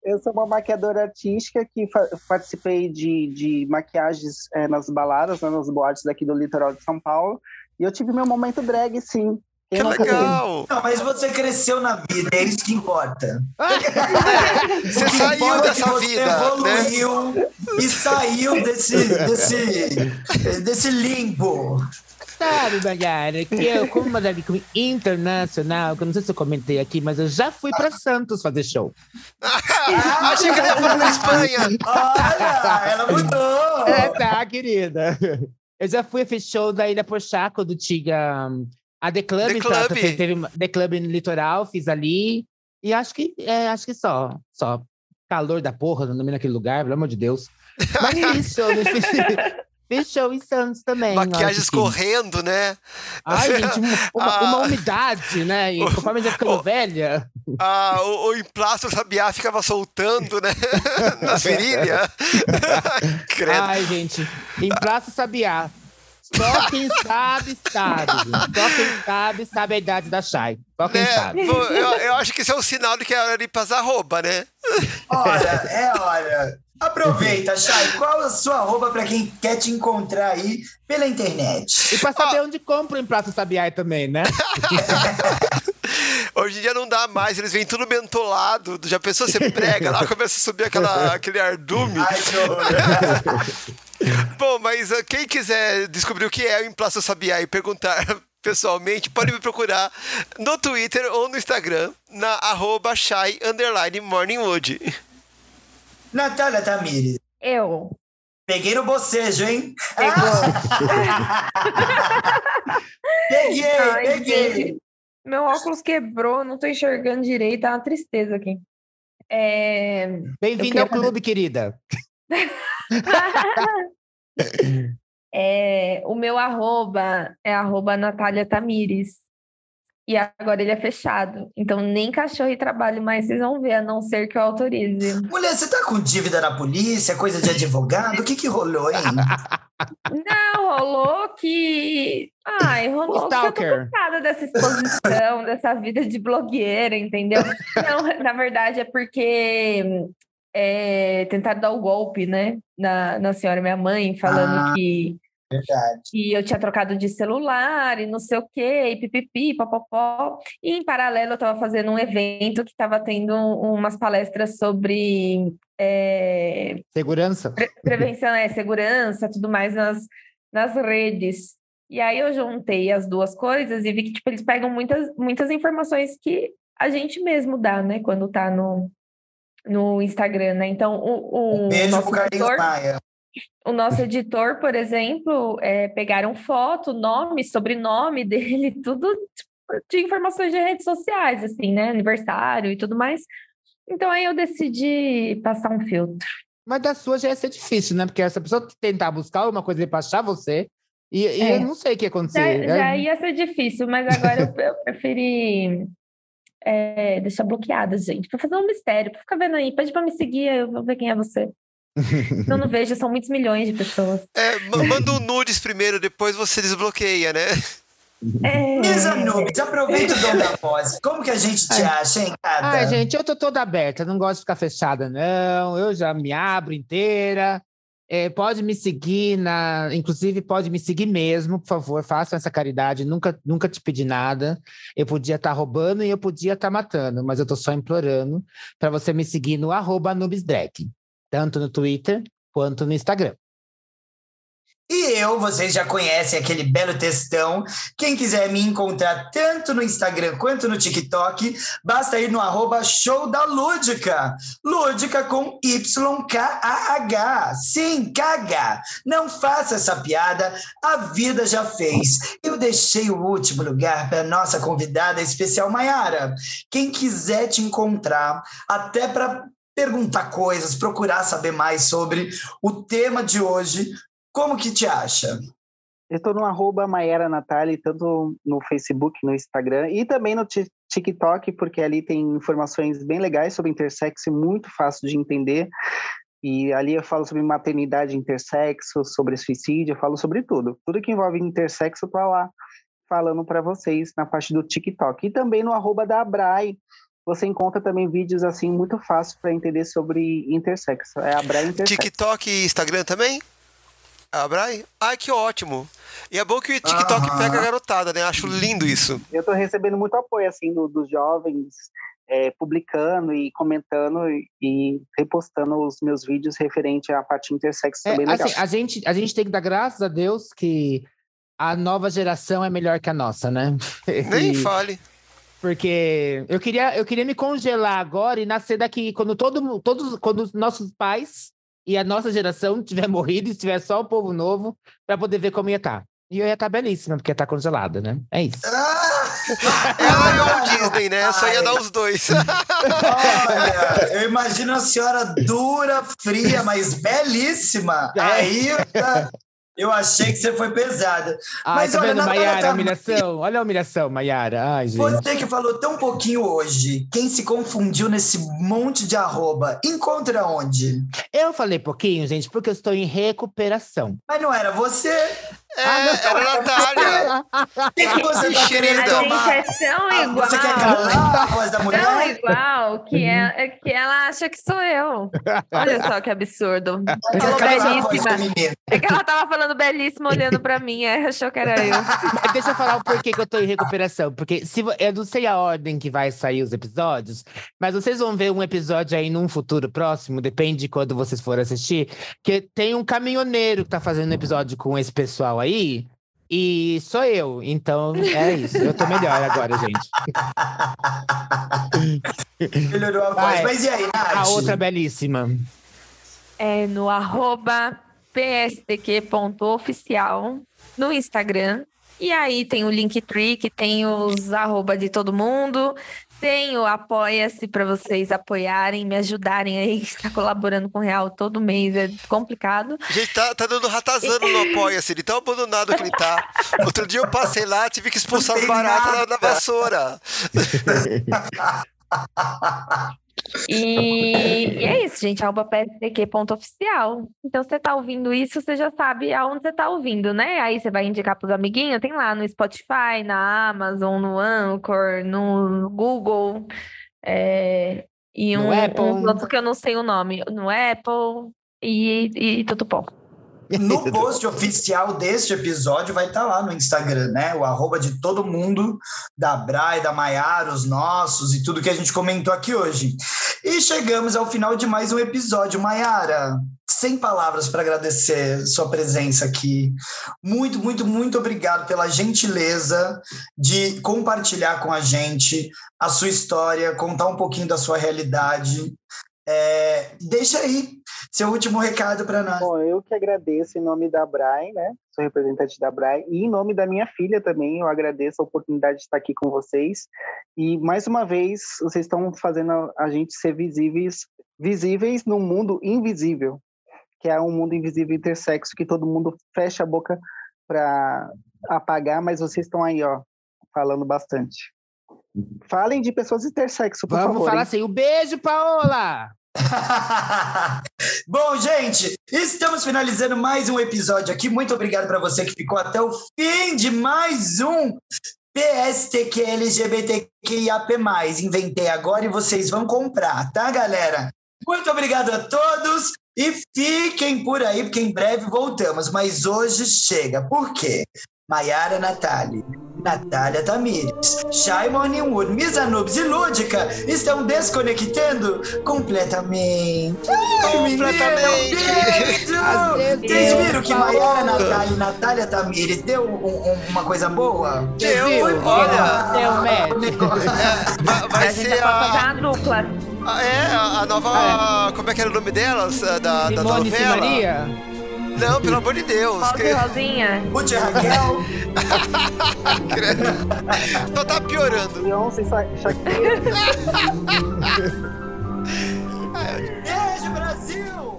eu sou uma maquiadora artística que participei de, de maquiagens eh, nas baladas, né, nas boates daqui do litoral de São Paulo. E eu tive meu momento drag, sim. Que legal! Não, mas você cresceu na vida, é isso que importa. Você O que saiu importa é dessa você vida, né? evoluiu e saiu desse, desse, desse limbo. Sabe, Mayara, que eu, como uma drag queen internacional, que eu não sei se eu comentei aqui, mas eu já fui para Santos fazer show. Achei que ele ia falar na Espanha. Olha, ela mudou. É, tá, querida. Eu já fui, fiz show da Ilha Porchaco, do Tiga. A The Club, The Santos, Club. teve- teve The Club no litoral, fiz ali. E acho que, é, acho que só. Só. Calor da porra, não dormi naquele lugar, pelo amor de Deus. Mas fiz show, fiz, fiz show em Santos também. Maquiagem escorrendo, né? Ai, gente, uma, uma, Ah. umidade, né? E conforme a gente ficando velha. Ah, o, o emplasto sabiá ficava soltando, né? Nas virilhas. Credo. Ai, gente, em Praça Sabiá. Só quem sabe, sabe. Só quem sabe, sabe a idade da Shai. Só quem Né? sabe. Eu, eu acho que isso é um sinal de que é hora de ir pras arroba, né? Olha, é hora. Aproveita, Chay. Qual a sua arroba para quem quer te encontrar aí pela internet? E pra saber onde compra em Praça Sabiá também, né? Hoje em dia não dá mais, eles vêm tudo mentolado. Já pensou, você prega lá, começa a subir aquela, aquele ardume. Ai, que horror. Bom, mas ah, quem quiser descobrir o que é o Emplasto Sabiá e perguntar pessoalmente, pode me procurar no Twitter ou no Instagram, na arroba shy underline morningwood. Natália Tamires. Eu. Peguei no bocejo, hein? Pegou. Peguei, Ai, peguei. gente. Meu óculos quebrou, não tô enxergando direito, tá uma tristeza aqui. É... Bem-vinda ao queria clube, querida. é, o meu arroba é arroba Natália Tamires. E agora ele é fechado. Então nem cachorro e trabalho mais vocês vão ver, a não ser que eu autorize. Mulher, você tá com dívida na polícia, coisa de advogado? O que que rolou, hein? Não, rolou que. Ai, rolou Stalker. que eu tô cansada dessa exposição, dessa vida de blogueira, entendeu? Não, na verdade é porque é, tentaram dar o golpe, né? Na, na senhora minha mãe, falando Ah. que, Verdade. que eu tinha trocado de celular e não sei o quê, e pipipi, popopó. E em paralelo eu tava fazendo um evento que tava tendo um- umas palestras sobre. é, Segurança? Pre- prevenção é segurança, tudo mais nas, nas redes. E aí eu juntei as duas coisas e vi que tipo, eles pegam muitas, muitas informações que a gente mesmo dá, né? Quando tá no, no Instagram, né? Então, o, o Um beijo nosso editor, Maia. o nosso editor, por exemplo, é, pegaram foto, nome, sobrenome dele, tudo de informações de redes sociais, assim, né? Aniversário e tudo mais. Então aí eu decidi passar um filtro. Mas da sua já ia ser difícil, né? Porque essa pessoa tentar buscar uma coisa pra achar você, e, e É. eu não sei o que ia Já, acontecer. né? já ia ser difícil, mas agora eu, eu preferi é, deixar bloqueada, gente, pra fazer um mistério, pra ficar vendo aí, pede pra me seguir, eu vou ver quem é você. Eu não vejo, são muitos milhões de pessoas. É, ma- manda um nudes primeiro, depois você desbloqueia, né? É, aproveita o dom da voz. Como que a gente te acha, hein, Cata? Ai, gente, eu tô toda aberta, não gosto de ficar fechada, não. Eu já me abro inteira. É, pode me seguir na. Inclusive, pode me seguir mesmo, por favor, façam essa caridade. Nunca, nunca te pedi nada. Eu podia estar roubando e eu podia estar matando, mas eu tô só implorando para você me seguir no arroba Nubesdrag, tanto no Twitter quanto no Instagram. E eu, vocês já conhecem aquele belo textão. Quem quiser me encontrar tanto no Instagram quanto no TikTok, basta ir no arroba show da Lúdica. Lúdica com Y-K-A-H. Sim, KH. Não faça essa piada, a vida já fez. Eu deixei o último lugar para nossa convidada especial, Maiara. Quem quiser te encontrar, até para perguntar coisas, procurar saber mais sobre o tema de hoje, como que te acha? Eu estou no arroba Natali, tanto no Facebook, no Instagram e também no Ti- TikTok, porque ali tem informações bem legais sobre intersexo, muito fácil de entender. E ali eu falo sobre maternidade intersexo, sobre suicídio, eu falo sobre tudo. Tudo que envolve intersexo, eu tô lá falando para vocês na parte do TikTok. E também no arroba da Abrai, você encontra também vídeos assim muito fácil para entender sobre intersexo. É Abrai Intersexo. TikTok e Instagram também? Ah, Brai? Ai, que ótimo. E é bom que o TikTok Aham. pega a garotada, né? Acho lindo isso. eu estou recebendo muito apoio assim do- dos jovens é, publicando e comentando e, repostando os meus vídeos referente à parte intersexo É, também legal. assim, a, gente, a gente tem que dar graças a Deus que a nova geração é melhor que a nossa, né? Nem E- fale. Porque eu queria, eu queria me congelar agora e nascer daqui quando todo, todos, quando os nossos pais e a nossa geração tiver morrido e tiver só o povo novo para poder ver como ia estar. E eu ia estar belíssima, porque ia estar congelada, né? É isso. Ela e o Walt Disney, né? Só ia dar os dois. Olha, eu imagino a senhora dura, fria, mas belíssima. É. Aí eu- achei que você foi pesada. Ai, Mas tá olha, vendo, Maiara? tá- humilhação. Olha a humilhação, Maiara. Ai, gente. Você que falou tão pouquinho hoje, quem se confundiu nesse monte de arroba, encontra onde? Eu falei pouquinho, gente, porque eu estou em recuperação. Mas não era você? É, era a Natália. O que, que você tá querendo A gente é tão Ah, igual. Você quer calar a voz da Tão mulher? igual que, é, é que ela acha que sou eu. Olha só que absurdo. Falou belíssima. É que ela tava falando belíssima olhando pra mim, aí achou que era eu. Mas deixa eu falar o porquê que eu tô em recuperação. Porque se, eu não sei a ordem que vai sair os episódios, mas vocês vão ver um episódio aí num futuro próximo, depende de quando vocês forem assistir, que tem um caminhoneiro que tá fazendo um episódio com esse pessoal aí. E sou eu, então é isso. Eu tô melhor agora, gente. Melhorou a voz. Mas e aí, Nath? A outra belíssima. É no arroba pstq.oficial no Instagram. E aí tem o Linktree, que tem os arroba de todo mundo. Tem o Apoia-se para vocês apoiarem, me ajudarem aí, que está colaborando com o Real todo mês. É complicado. Gente, tá, tá dando ratazano no Apoia-se. Ele tão abandonado que ele tá. Outro dia eu passei lá, tive que expulsar na, nada. na vassoura. E, e é isso, gente. Arroba PSDQ.oficial. Então, você tá ouvindo isso, você já sabe aonde você tá ouvindo, né? Aí você vai indicar pros amiguinhos, tem lá no Spotify, na Amazon, no Anchor, no Google. É, e No um, Apple. uns outros que eu não sei o nome. No Apple e, e Tutupom. No post oficial deste episódio vai estar lá no Instagram, né? O arroba de todo mundo, da Brai, da Maiara, os nossos e tudo que a gente comentou aqui hoje. E chegamos ao final de mais um episódio. Maiara, sem palavras para agradecer sua presença aqui. Muito, muito, muito obrigado pela gentileza de compartilhar com a gente a sua história, contar um pouquinho da sua realidade. É, deixa aí seu último recado para nós. Bom, eu que agradeço em nome da Brai, né? Sou representante da Brai. E em nome da minha filha também, eu agradeço a oportunidade de estar aqui com vocês. E mais uma vez, vocês estão fazendo a gente ser visíveis, visíveis num mundo invisível, que é um mundo invisível intersexo que todo mundo fecha a boca para apagar, mas vocês estão aí, ó, falando bastante. Falem de pessoas intersexo, por Vamos favor. falar hein? assim, o beijo, Paola! Bom, gente, estamos finalizando mais um episódio aqui. Muito obrigado para você que ficou até o fim de mais um PSTQ LGBTQIAP+. Inventei agora e vocês vão comprar, tá, galera? Muito obrigado a todos e fiquem por aí, porque em breve voltamos. Mas hoje chega. Por quê? Maiara Natália, Natália Tamires, Shai Morning Wood, Misa Nubes e Lúdica estão desconectando completamente. Ai, Completamente. beijo! Vocês viram que Maiara. Natália e Natália Tamires deu um- um- uma coisa boa? Eu, Viu? olha, Deu match. é, vai, vai a ser fazer a, uma dupla. a- é, a, nova. Como é que era o nome delas? Da, da Simone e novela? Maria? Não, pelo amor de Deus. Rosa que... Rosinha. Ruth Raquel. Credo. Então Só tá piorando. Beyoncé e Shakira. Beijo, Brasil!